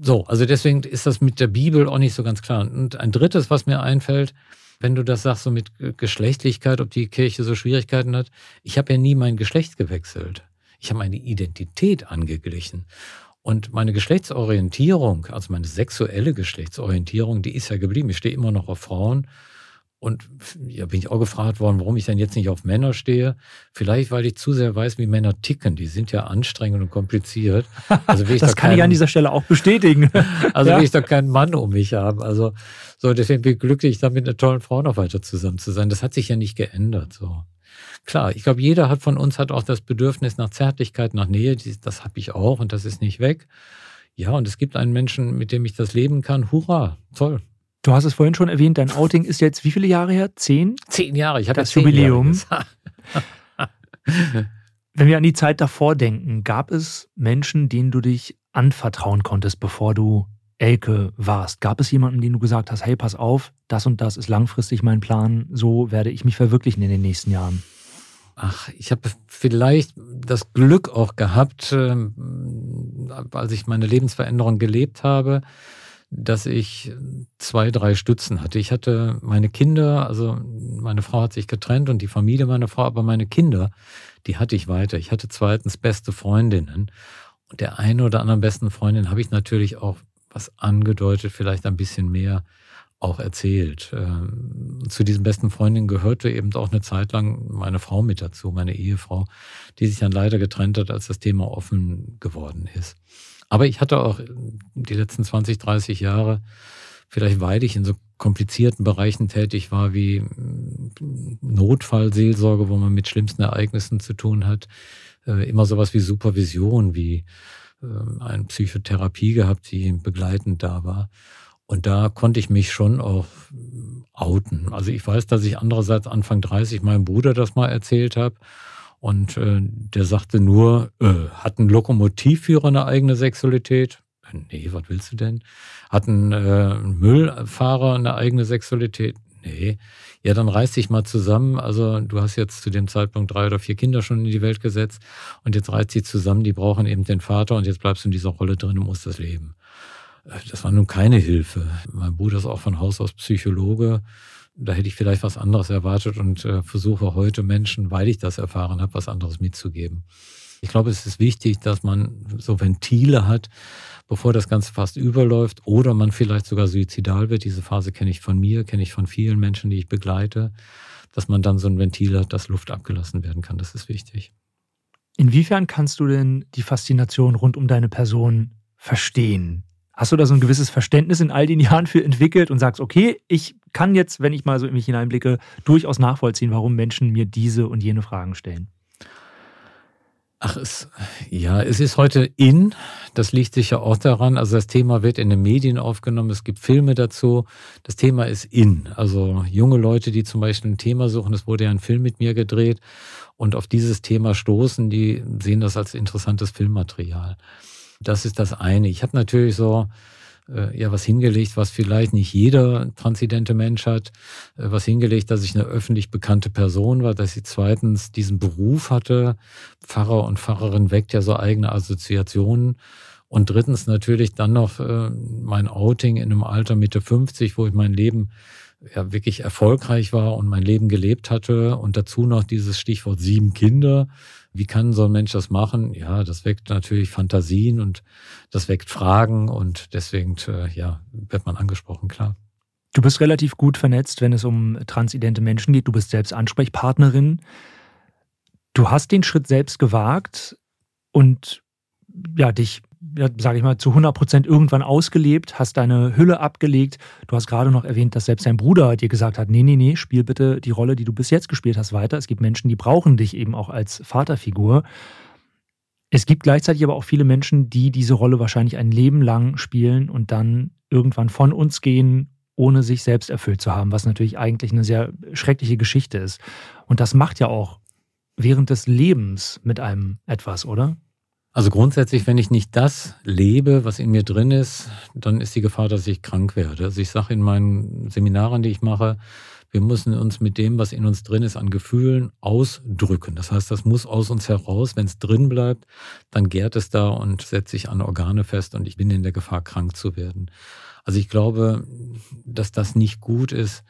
So, also deswegen ist das mit der Bibel auch nicht so ganz klar. Und ein drittes, was mir einfällt, wenn du das sagst, so mit Geschlechtlichkeit, ob die Kirche so Schwierigkeiten hat. Ich habe ja nie mein Geschlecht gewechselt. Ich habe meine Identität angeglichen. Und meine Geschlechtsorientierung, also meine sexuelle Geschlechtsorientierung, die ist ja geblieben. Ich stehe immer noch auf Frauen und ja, bin ich auch gefragt worden, warum ich dann jetzt nicht auf Männer stehe. Vielleicht, weil ich zu sehr weiß, wie Männer ticken. Die sind ja anstrengend und kompliziert. Also will ich das da kann keinen, ich an dieser Stelle auch bestätigen. also ja. will ich da keinen Mann um mich haben. Also so, deswegen bin ich glücklich, da mit einer tollen Frau noch weiter zusammen zu sein. Das hat sich ja nicht geändert. So. Klar, ich glaube, jeder hat von uns hat auch das Bedürfnis nach Zärtlichkeit, nach Nähe. Das habe ich auch und das ist nicht weg. Ja, und es gibt einen Menschen, mit dem ich das leben kann. Hurra, toll. Du hast es vorhin schon erwähnt, dein Outing ist jetzt wie viele Jahre her? Zehn? Zehn Jahre, ich habe das Jubiläum. Wenn wir an die Zeit davor denken, gab es Menschen, denen du dich anvertrauen konntest, bevor du Elke warst? Gab es jemanden, den du gesagt hast, hey, pass auf, das und das ist langfristig mein Plan, so werde ich mich verwirklichen in den nächsten Jahren? Ach, ich habe vielleicht das Glück auch gehabt, ähm, als ich meine Lebensveränderung gelebt habe, dass ich zwei, drei Stützen hatte. Ich hatte meine Kinder, also meine Frau hat sich getrennt und die Familie meiner Frau, aber meine Kinder, die hatte ich weiter. Ich hatte zweitens beste Freundinnen. Und der eine oder anderen besten Freundin habe ich natürlich auch was angedeutet, vielleicht ein bisschen mehr auch erzählt. Ähm, zu diesen besten Freundinnen gehörte eben auch eine Zeit lang meine Frau mit dazu, meine Ehefrau, die sich dann leider getrennt hat, als das Thema offen geworden ist. Aber ich hatte auch die letzten 20, 30 Jahre, vielleicht weil ich in so komplizierten Bereichen tätig war, wie mm, Notfallseelsorge, wo man mit schlimmsten Ereignissen zu tun hat, äh, immer sowas wie Supervision, wie ähm, eine Psychotherapie gehabt, die begleitend da war. Und da konnte ich mich schon auch outen. Also ich weiß, dass ich andererseits Anfang 30 meinem Bruder das mal erzählt habe. Und äh, der sagte nur, äh, hat ein Lokomotivführer eine eigene Sexualität? Nee, was willst du denn? Hat ein äh, Müllfahrer eine eigene Sexualität? Nee. Ja, dann reiß dich mal zusammen. Also du hast jetzt zu dem Zeitpunkt drei oder vier Kinder schon in die Welt gesetzt und jetzt reißt sie zusammen, die brauchen eben den Vater und jetzt bleibst du in dieser Rolle drin und musst das leben. Das war nun keine Hilfe. Mein Bruder ist auch von Haus aus Psychologe. Da hätte ich vielleicht was anderes erwartet und äh, versuche heute Menschen, weil ich das erfahren habe, was anderes mitzugeben. Ich glaube, es ist wichtig, dass man so Ventile hat, bevor das Ganze fast überläuft oder man vielleicht sogar suizidal wird. Diese Phase kenne ich von mir, kenne ich von vielen Menschen, die ich begleite, dass man dann so ein Ventil hat, dass Luft abgelassen werden kann. Das ist wichtig. Inwiefern kannst du denn die Faszination rund um deine Person verstehen? Hast du da so ein gewisses Verständnis in all den Jahren für entwickelt und sagst, okay, ich kann jetzt, wenn ich mal so in mich hineinblicke, durchaus nachvollziehen, warum Menschen mir diese und jene Fragen stellen? Ach, es, ja, es ist heute in. Das liegt sicher auch daran. Also das Thema wird in den Medien aufgenommen. Es gibt Filme dazu. Das Thema ist in. Also junge Leute, die zum Beispiel ein Thema suchen. Es wurde ja ein Film mit mir gedreht und auf dieses Thema stoßen, die sehen das als interessantes Filmmaterial. Das ist das eine. Ich habe natürlich so äh, ja was hingelegt, was vielleicht nicht jeder transidente Mensch hat, äh, was hingelegt, dass ich eine öffentlich bekannte Person war, dass ich zweitens diesen Beruf hatte. Pfarrer und Pfarrerin weckt ja so eigene Assoziationen. Und drittens natürlich dann noch äh, mein Outing in einem Alter Mitte 50, wo ich mein Leben ja wirklich erfolgreich war und mein Leben gelebt hatte. Und dazu noch dieses Stichwort sieben Kinder. Wie kann so ein Mensch das machen? Ja, das weckt natürlich Fantasien und das weckt Fragen und deswegen, ja, wird man angesprochen, klar. Du bist relativ gut vernetzt, wenn es um transidente Menschen geht. Du bist selbst Ansprechpartnerin. Du hast den Schritt selbst gewagt und ja, dich ja, sage ich mal, zu 100 Prozent irgendwann ausgelebt, hast deine Hülle abgelegt. Du hast gerade noch erwähnt, dass selbst dein Bruder dir gesagt hat, nee, nee, nee, spiel bitte die Rolle, die du bis jetzt gespielt hast, weiter. Es gibt Menschen, die brauchen dich eben auch als Vaterfigur. Es gibt gleichzeitig aber auch viele Menschen, die diese Rolle wahrscheinlich ein Leben lang spielen und dann irgendwann von uns gehen, ohne sich selbst erfüllt zu haben, was natürlich eigentlich eine sehr schreckliche Geschichte ist. Und das macht ja auch während des Lebens mit einem etwas, oder? Also grundsätzlich, wenn ich nicht das lebe, was in mir drin ist, dann ist die Gefahr, dass ich krank werde. Also ich sage in meinen Seminaren, die ich mache, wir müssen uns mit dem, was in uns drin ist, an Gefühlen ausdrücken. Das heißt, das muss aus uns heraus. Wenn es drin bleibt, dann gärt es da und setzt sich an Organe fest und ich bin in der Gefahr, krank zu werden. Also ich glaube, dass das nicht gut ist,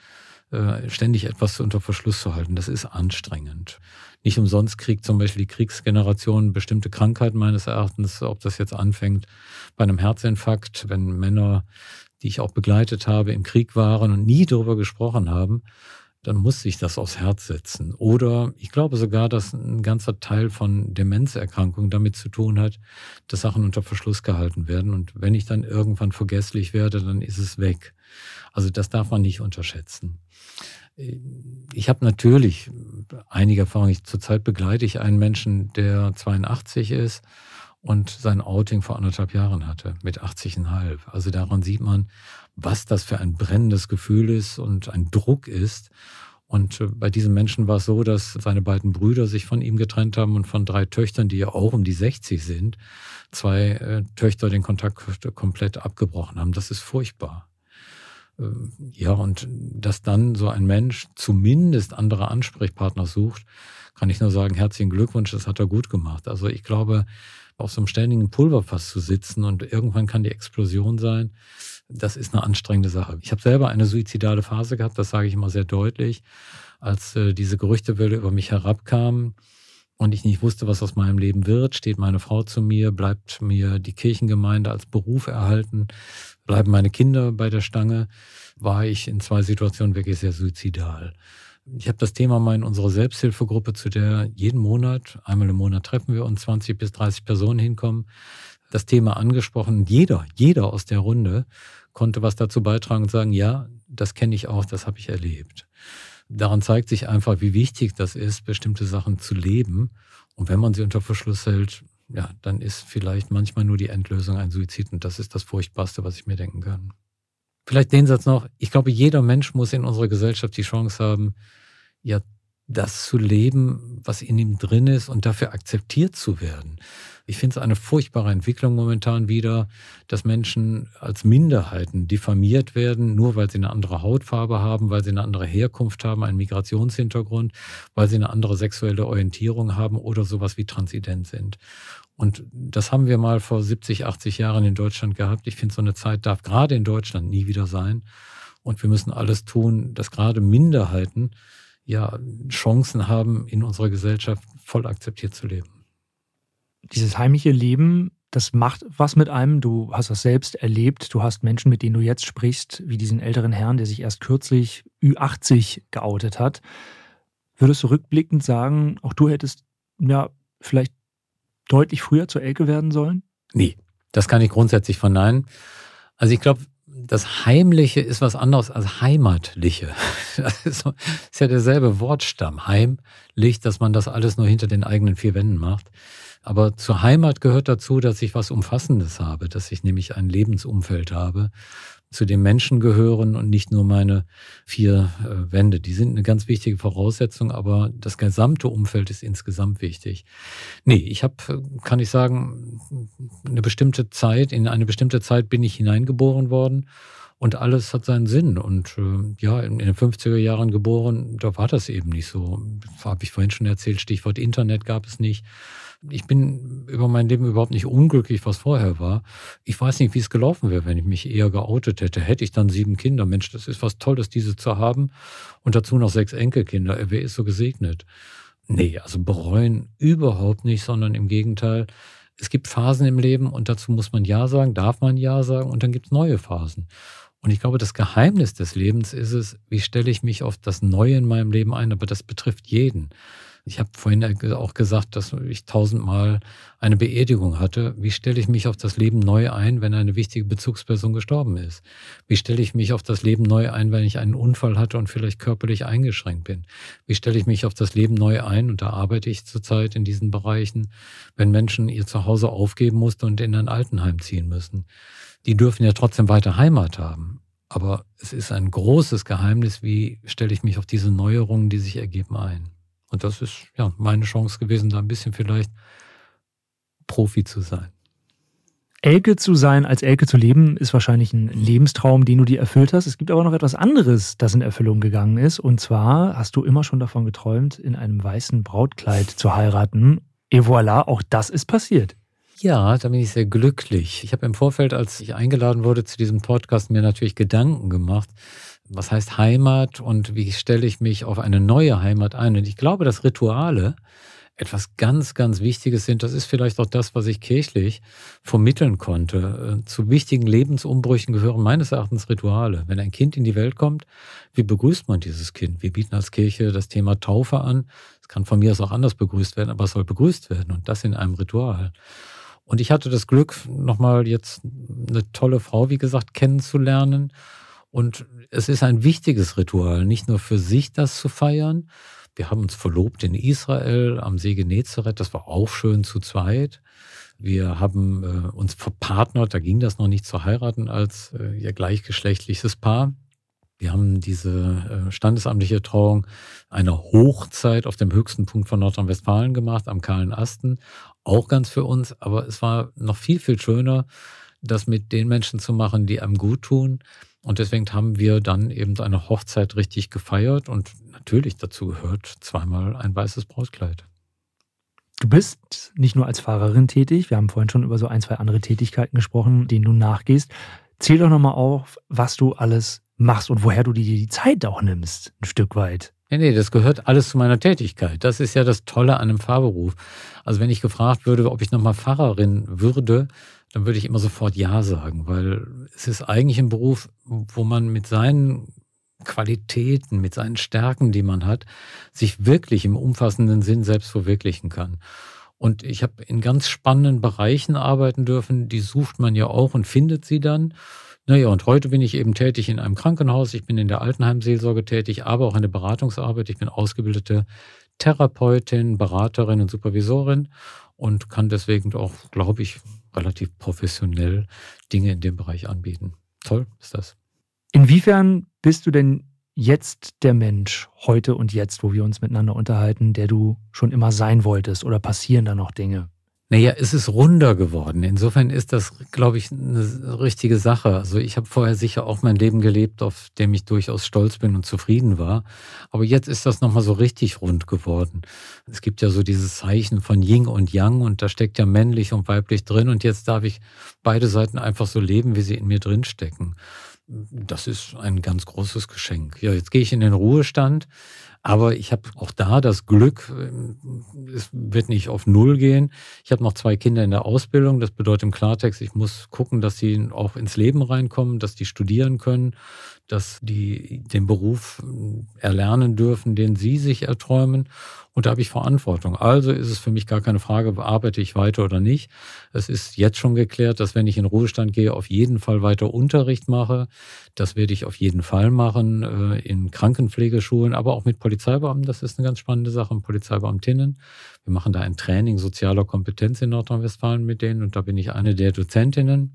äh, ständig etwas unter Verschluss zu halten. Das ist anstrengend. Nicht umsonst kriegt zum Beispiel die Kriegsgeneration bestimmte Krankheiten meines Erachtens, ob das jetzt anfängt bei einem Herzinfarkt, wenn Männer, die ich auch begleitet habe, im Krieg waren und nie darüber gesprochen haben, dann muss sich das aufs Herz setzen. Oder ich glaube sogar, dass ein ganzer Teil von Demenzerkrankungen damit zu tun hat, dass Sachen unter Verschluss gehalten werden. Und wenn ich dann irgendwann vergesslich werde, dann ist es weg. Also das darf man nicht unterschätzen. Ich habe natürlich einige Erfahrungen. Zurzeit begleite ich einen Menschen, der 82 ist und sein Outing vor anderthalb Jahren hatte, mit 80,5. Also daran sieht man, was das für ein brennendes Gefühl ist und ein Druck ist. Und äh, bei diesem Menschen war es so, dass seine beiden Brüder sich von ihm getrennt haben und von drei Töchtern, die ja auch um die 60 sind, zwei äh, Töchter den Kontakt komplett abgebrochen haben. Das ist furchtbar. Ähm, ja, und dass dann so ein Mensch zumindest andere Ansprechpartner sucht, kann ich nur sagen, herzlichen Glückwunsch, das hat er gut gemacht. Also ich glaube, auf so einem ständigen Pulverfass zu sitzen und irgendwann kann die Explosion sein, das ist eine anstrengende Sache. Ich habe selber eine suizidale Phase gehabt, das sage ich immer sehr deutlich, als äh, diese Gerüchtewelle über mich herabkam und ich nicht wusste, was aus meinem Leben wird, steht meine Frau zu mir, bleibt mir die Kirchengemeinde als Beruf erhalten, bleiben meine Kinder bei der Stange, war ich in zwei Situationen wirklich sehr suizidal. Ich habe das Thema mal in unserer Selbsthilfegruppe, zu der jeden Monat, einmal im Monat treffen wir uns, 20 bis 30 Personen hinkommen, das Thema angesprochen. Jeder, jeder aus der Runde konnte was dazu beitragen und sagen, ja, das kenne ich auch, das habe ich erlebt. Daran zeigt sich einfach, wie wichtig das ist, bestimmte Sachen zu leben. Und wenn man sie unter Verschluss hält, ja, dann ist vielleicht manchmal nur die Endlösung ein Suizid. Und das ist das Furchtbarste, was ich mir denken kann. Vielleicht den Satz noch. Ich glaube, jeder Mensch muss in unserer Gesellschaft die Chance haben, ja, das zu leben, was in ihm drin ist und dafür akzeptiert zu werden. Ich finde es eine furchtbare Entwicklung momentan wieder, dass Menschen als Minderheiten diffamiert werden, nur weil sie eine andere Hautfarbe haben, weil sie eine andere Herkunft haben, einen Migrationshintergrund, weil sie eine andere sexuelle Orientierung haben oder sowas wie transident sind. Und das haben wir mal vor 70, 80 Jahren in Deutschland gehabt. Ich finde, so eine Zeit darf gerade in Deutschland nie wieder sein. Und wir müssen alles tun, dass gerade Minderheiten ja Chancen haben, in unserer Gesellschaft voll akzeptiert zu leben. Dieses heimliche Leben, das macht was mit einem. Du hast das selbst erlebt. Du hast Menschen, mit denen du jetzt sprichst, wie diesen älteren Herrn, der sich erst kürzlich Ü80 geoutet hat. Würdest du rückblickend sagen, auch du hättest ja vielleicht deutlich früher zur Elke werden sollen? Nee, das kann ich grundsätzlich verneinen. Also ich glaube, das Heimliche ist was anderes als Heimatliche. Das ist, ja derselbe Wortstamm. Heimlich, dass man das alles nur hinter den eigenen vier Wänden macht. Aber zur Heimat gehört dazu, dass ich was Umfassendes habe, dass ich nämlich ein Lebensumfeld habe, zu dem Menschen gehören und nicht nur meine vier äh, Wände. Die sind eine ganz wichtige Voraussetzung, aber das gesamte Umfeld ist insgesamt wichtig. Nee, ich habe, kann ich sagen, eine bestimmte Zeit, in eine bestimmte Zeit bin ich hineingeboren worden und alles hat seinen Sinn. Und äh, ja, in, in, den 50er Jahren geboren, da war das eben nicht so. Habe ich vorhin schon erzählt, Stichwort Internet gab es nicht ich bin über mein Leben überhaupt nicht unglücklich, was vorher war. Ich weiß nicht, wie es gelaufen wäre, wenn ich mich eher geoutet hätte. Hätte ich dann sieben Kinder. Mensch, das ist was Tolles, diese zu haben. Und dazu noch sechs Enkelkinder. Wer ist so gesegnet? Nee, also bereuen überhaupt nicht, sondern im Gegenteil. Es gibt Phasen im Leben und dazu muss man Ja sagen, darf man Ja sagen und dann gibt es neue Phasen. Und ich glaube, das Geheimnis des Lebens ist es, wie stelle ich mich auf das Neue in meinem Leben ein, aber das betrifft jeden. Ich habe vorhin auch gesagt, dass ich tausendmal eine Beerdigung hatte. Wie stelle ich mich auf das Leben neu ein, wenn eine wichtige Bezugsperson gestorben ist? Wie stelle ich mich auf das Leben neu ein, wenn ich einen Unfall hatte und vielleicht körperlich eingeschränkt bin? Wie stelle ich mich auf das Leben neu ein? Und da arbeite ich zurzeit in diesen Bereichen, wenn Menschen ihr Zuhause aufgeben mussten und in ein Altenheim ziehen müssen. Die dürfen ja trotzdem weiter Heimat haben. Aber es ist ein großes Geheimnis, wie stelle ich mich auf diese Neuerungen, die sich ergeben, ein. Und das ist ja meine Chance gewesen, da ein bisschen vielleicht Profi zu sein. Elke zu sein, als Elke zu leben, ist wahrscheinlich ein Lebenstraum, den du dir erfüllt hast. Es gibt aber noch etwas anderes, das in Erfüllung gegangen ist. Und zwar hast du immer schon davon geträumt, in einem weißen Brautkleid zu heiraten. Et voilà, auch das ist passiert. Ja, da bin ich sehr glücklich. Ich habe im Vorfeld, als ich eingeladen wurde zu diesem Podcast, mir natürlich Gedanken gemacht, was heißt Heimat und wie stelle ich mich auf eine neue Heimat ein. Und ich glaube, dass Rituale etwas ganz, ganz Wichtiges sind. Das ist vielleicht auch das, was ich kirchlich vermitteln konnte. Äh, zu wichtigen Lebensumbrüchen gehören meines Erachtens Rituale. Wenn ein Kind in die Welt kommt, wie begrüßt man dieses Kind? Wir bieten als Kirche das Thema Taufe an. Es kann von mir aus auch anders begrüßt werden, aber es soll begrüßt werden und das in einem Ritual. Und ich hatte das Glück, nochmal jetzt eine tolle Frau, wie gesagt, kennenzulernen und es ist ein wichtiges Ritual, nicht nur für sich das zu feiern. Wir haben uns verlobt in Israel am See Genezareth, das war auch schön zu zweit. Wir haben äh, uns verpartnert, da ging das noch nicht zu heiraten als äh, ja, gleichgeschlechtliches Paar. Wir haben diese äh, standesamtliche Trauung einer Hochzeit auf dem höchsten Punkt von Nordrhein-Westfalen gemacht, am Kahlen Asten. Auch ganz für uns, aber es war noch viel, viel schöner, das mit den Menschen zu machen, die einem gut tun. Und deswegen haben wir dann eben eine Hochzeit richtig gefeiert und natürlich dazu gehört zweimal ein weißes Brautkleid. Du bist nicht nur als Fahrerin tätig, wir haben vorhin schon über so ein, zwei andere Tätigkeiten gesprochen, denen du nachgehst. Zähl doch nochmal auf, was du alles machst und woher du dir die Zeit auch nimmst, ein Stück weit. Nee, nee, das gehört alles zu meiner Tätigkeit. Das ist ja das Tolle an einem Fahrberuf. Also wenn ich gefragt würde, ob ich nochmal Fahrerin würde, dann würde ich immer sofort Ja sagen, weil es ist eigentlich ein Beruf, wo man mit seinen Qualitäten, mit seinen Stärken, die man hat, sich wirklich im umfassenden Sinn selbst verwirklichen kann. Und ich habe in ganz spannenden Bereichen arbeiten dürfen, die sucht man ja auch und findet sie dann. Naja, und heute bin ich eben tätig in einem Krankenhaus, ich bin in der Altenheimseelsorge tätig, aber auch in der Beratungsarbeit. Ich bin ausgebildete Therapeutin, Beraterin und Supervisorin und kann deswegen auch, glaube ich, relativ professionell Dinge in dem Bereich anbieten. Toll ist das. Inwiefern bist du denn jetzt der Mensch, heute und jetzt, wo wir uns miteinander unterhalten, der du schon immer sein wolltest oder passieren da noch Dinge? Naja, es ist runder geworden. Insofern ist das, glaube ich, eine richtige Sache. Also ich habe vorher sicher auch mein Leben gelebt, auf dem ich durchaus stolz bin und zufrieden war. Aber jetzt ist das nochmal so richtig rund geworden. Es gibt ja so dieses Zeichen von Yin und Yang und da steckt ja männlich und weiblich drin und jetzt darf ich beide Seiten einfach so leben, wie sie in mir drin stecken. Das ist ein ganz großes Geschenk. Ja, jetzt gehe ich in den Ruhestand. Aber ich habe auch da das Glück, es wird nicht auf Null gehen. Ich habe noch zwei Kinder in der Ausbildung. Das bedeutet im Klartext, ich muss gucken, dass sie auch ins Leben reinkommen, dass die studieren können, dass die den Beruf erlernen dürfen, den sie sich erträumen. Und da habe ich Verantwortung. Also ist es für mich gar keine Frage, arbeite ich weiter oder nicht. Es ist jetzt schon geklärt, dass wenn ich in Ruhestand gehe, auf jeden Fall weiter Unterricht mache. Das werde ich auf jeden Fall machen äh, in Krankenpflegeschulen, aber auch mit Polizeibeamten. Das ist eine ganz spannende Sache Polizeibeamtinnen. Wir machen da ein Training sozialer Kompetenz in Nordrhein-Westfalen mit denen und da bin ich eine der Dozentinnen.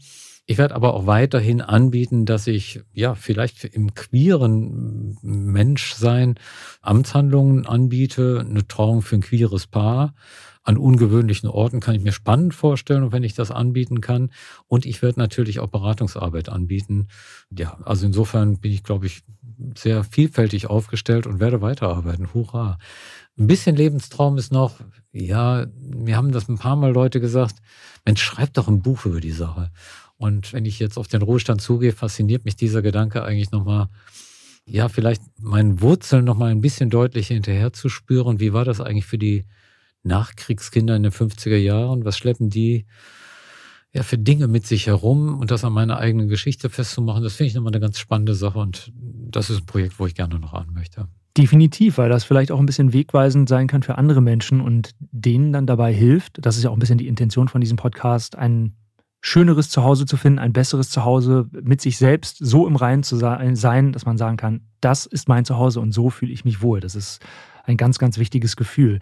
Ich werde aber auch weiterhin anbieten, dass ich ja vielleicht im queeren Menschsein Amtshandlungen anbiete, eine Trauung für ein queeres Paar. An ungewöhnlichen Orten kann ich mir spannend vorstellen, wenn ich das anbieten kann. Und ich werde natürlich auch Beratungsarbeit anbieten. Ja, also insofern bin ich, glaube ich, sehr vielfältig aufgestellt und werde weiterarbeiten. Hurra! Ein bisschen Lebenstraum ist noch, ja, mir haben das ein paar Mal Leute gesagt, Mensch, schreib doch ein Buch über die Sache. Und wenn ich jetzt auf den Ruhestand zugehe, fasziniert mich dieser Gedanke eigentlich nochmal, ja, vielleicht meinen Wurzeln nochmal ein bisschen deutlicher hinterher zu spüren. Wie war das eigentlich für die Nachkriegskinder in den 50er Jahren? Was schleppen die ja für Dinge mit sich herum und das an meiner eigenen Geschichte festzumachen? Das finde ich nochmal eine ganz spannende Sache und das ist ein Projekt, wo ich gerne noch an möchte. Definitiv, weil das vielleicht auch ein bisschen wegweisend sein kann für andere Menschen und denen dann dabei hilft. Das ist ja auch ein bisschen die Intention von diesem Podcast, einen schöneres Zuhause zu finden, ein besseres Zuhause mit sich selbst so im Reinen zu sein, dass man sagen kann, das ist mein Zuhause und so fühle ich mich wohl. Das ist ein ganz, ganz wichtiges Gefühl.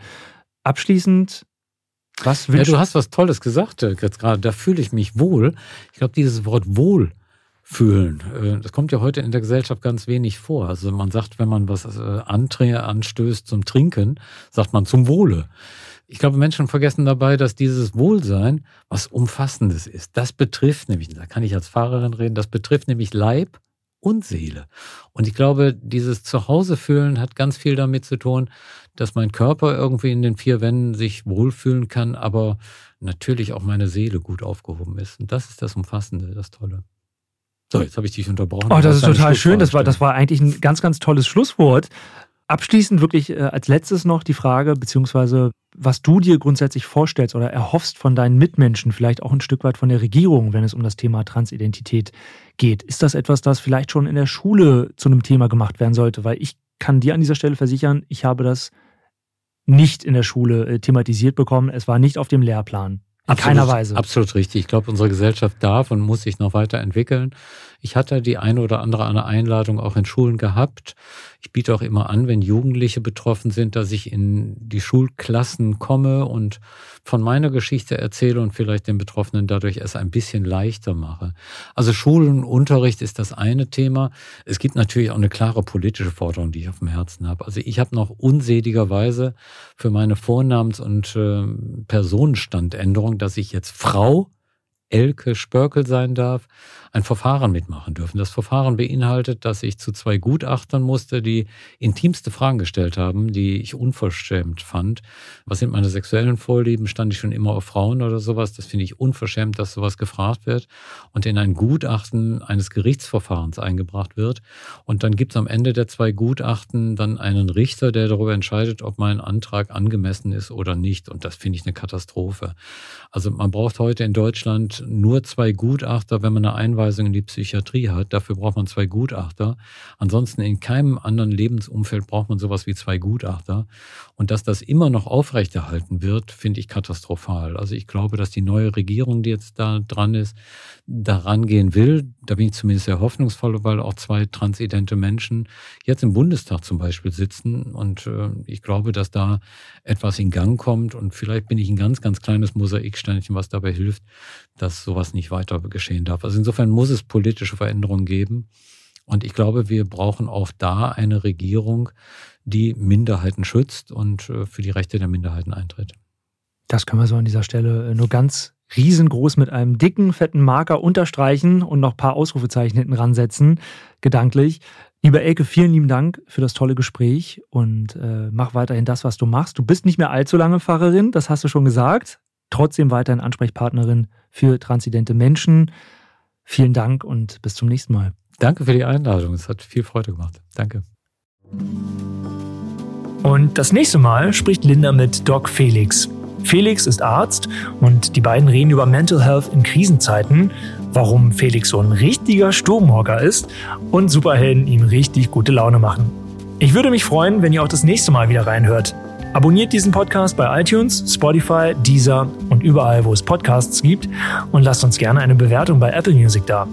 Abschließend, was willst du? Ja, du hast was Tolles gesagt äh, jetzt gerade. Da fühle ich mich wohl. Ich glaube, dieses Wort wohl fühlen. Äh, das kommt ja heute in der Gesellschaft ganz wenig vor. Also man sagt, wenn man was äh, anstößt zum Trinken, sagt man zum Wohle. Ich glaube, Menschen vergessen dabei, dass dieses Wohlsein was Umfassendes ist. Das betrifft nämlich, da kann ich als Fahrerin reden, das betrifft nämlich Leib und Seele. Und ich glaube, dieses Zuhause fühlen hat ganz viel damit zu tun, dass mein Körper irgendwie in den vier Wänden sich wohlfühlen kann, aber natürlich auch meine Seele gut aufgehoben ist. Und das ist das Umfassende, das Tolle. So, jetzt habe ich dich unterbrochen. Oh, das ist total schön. Das war, das war eigentlich ein ganz, ganz tolles Schlusswort. Abschließend wirklich äh, als letztes noch die Frage, beziehungsweise was du dir grundsätzlich vorstellst oder erhoffst von deinen Mitmenschen, vielleicht auch ein Stück weit von der Regierung, wenn es um das Thema Transidentität geht. Ist das etwas, das vielleicht schon in der Schule zu einem Thema gemacht werden sollte? Weil ich kann dir an dieser Stelle versichern, ich habe das nicht in der Schule äh, thematisiert bekommen. Es war nicht auf dem Lehrplan. In absolut, keiner Weise. Absolut richtig. Ich glaube, unsere Gesellschaft darf und muss sich noch weiterentwickeln. Ich hatte die eine oder andere eine Einladung auch in Schulen gehabt. Ich biete auch immer an, wenn Jugendliche betroffen sind, dass ich in die Schulklassen komme und von meiner Geschichte erzähle und vielleicht den Betroffenen dadurch es ein bisschen leichter mache. Also Schulenunterricht ist das eine Thema. Es gibt natürlich auch eine klare politische Forderung, die ich auf dem Herzen habe. Also ich habe noch unseligerweise für meine Vornamens- und äh, Personenstandänderung, dass ich jetzt Frau Elke Spörkel sein darf, ein Verfahren mitmachen dürfen. Das Verfahren beinhaltet, dass ich zu zwei Gutachtern musste, die intimste Fragen gestellt haben, die ich unverschämt fand. Was sind meine sexuellen Vorlieben? Stand ich schon immer auf Frauen oder sowas? Das finde ich unverschämt, dass sowas gefragt wird und in ein Gutachten eines Gerichtsverfahrens eingebracht wird. Und dann gibt es am Ende der zwei Gutachten dann einen Richter, der darüber entscheidet, ob mein Antrag angemessen ist oder nicht. Und das finde ich eine Katastrophe. Also man braucht heute in Deutschland nur zwei Gutachter, wenn man eine Einweisung in die Psychiatrie hat. Dafür braucht man zwei Gutachter. Ansonsten in keinem anderen Lebensumfeld braucht man sowas wie zwei Gutachter. Und dass das immer noch aufrechterhalten wird, finde ich katastrophal. Also ich glaube, dass die neue Regierung, die jetzt da dran ist, daran gehen will. Da bin ich zumindest sehr hoffnungsvoll, weil auch zwei transidente Menschen jetzt im Bundestag zum Beispiel sitzen. Und äh, ich glaube, dass da etwas in Gang kommt. Und vielleicht bin ich ein ganz, ganz kleines Mosaiksteinchen, was dabei hilft, dass sowas nicht weiter geschehen darf. Also insofern muss es politische Veränderungen geben. Und ich glaube, wir brauchen auch da eine Regierung, die Minderheiten schützt und äh, für die Rechte der Minderheiten eintritt. Das können wir so an dieser Stelle äh, nur ganz riesengroß mit einem dicken, fetten Marker unterstreichen und noch ein paar Ausrufezeichen hinten ransetzen, gedanklich. Lieber Elke, vielen lieben Dank für das tolle Gespräch und äh, mach weiterhin das, was du machst. Du bist nicht mehr allzu lange Pfarrerin, das hast du schon gesagt. Trotzdem weiterhin Ansprechpartnerin für transidente Menschen. Vielen Dank und bis zum nächsten Mal. Danke für die Einladung. Es hat viel Freude gemacht. Danke. Und das nächste Mal spricht Linda mit Doc Felix. Felix ist Arzt und die beiden reden über Mental Health in Krisenzeiten, warum Felix so ein richtiger Sturmhocker ist und Superhelden ihm richtig gute Laune machen. Ich würde mich freuen, wenn ihr auch das nächste Mal wieder reinhört. Abonniert diesen Podcast bei iTunes, Spotify, Deezer und überall, wo es Podcasts gibt und lasst uns gerne eine Bewertung bei Apple Music da.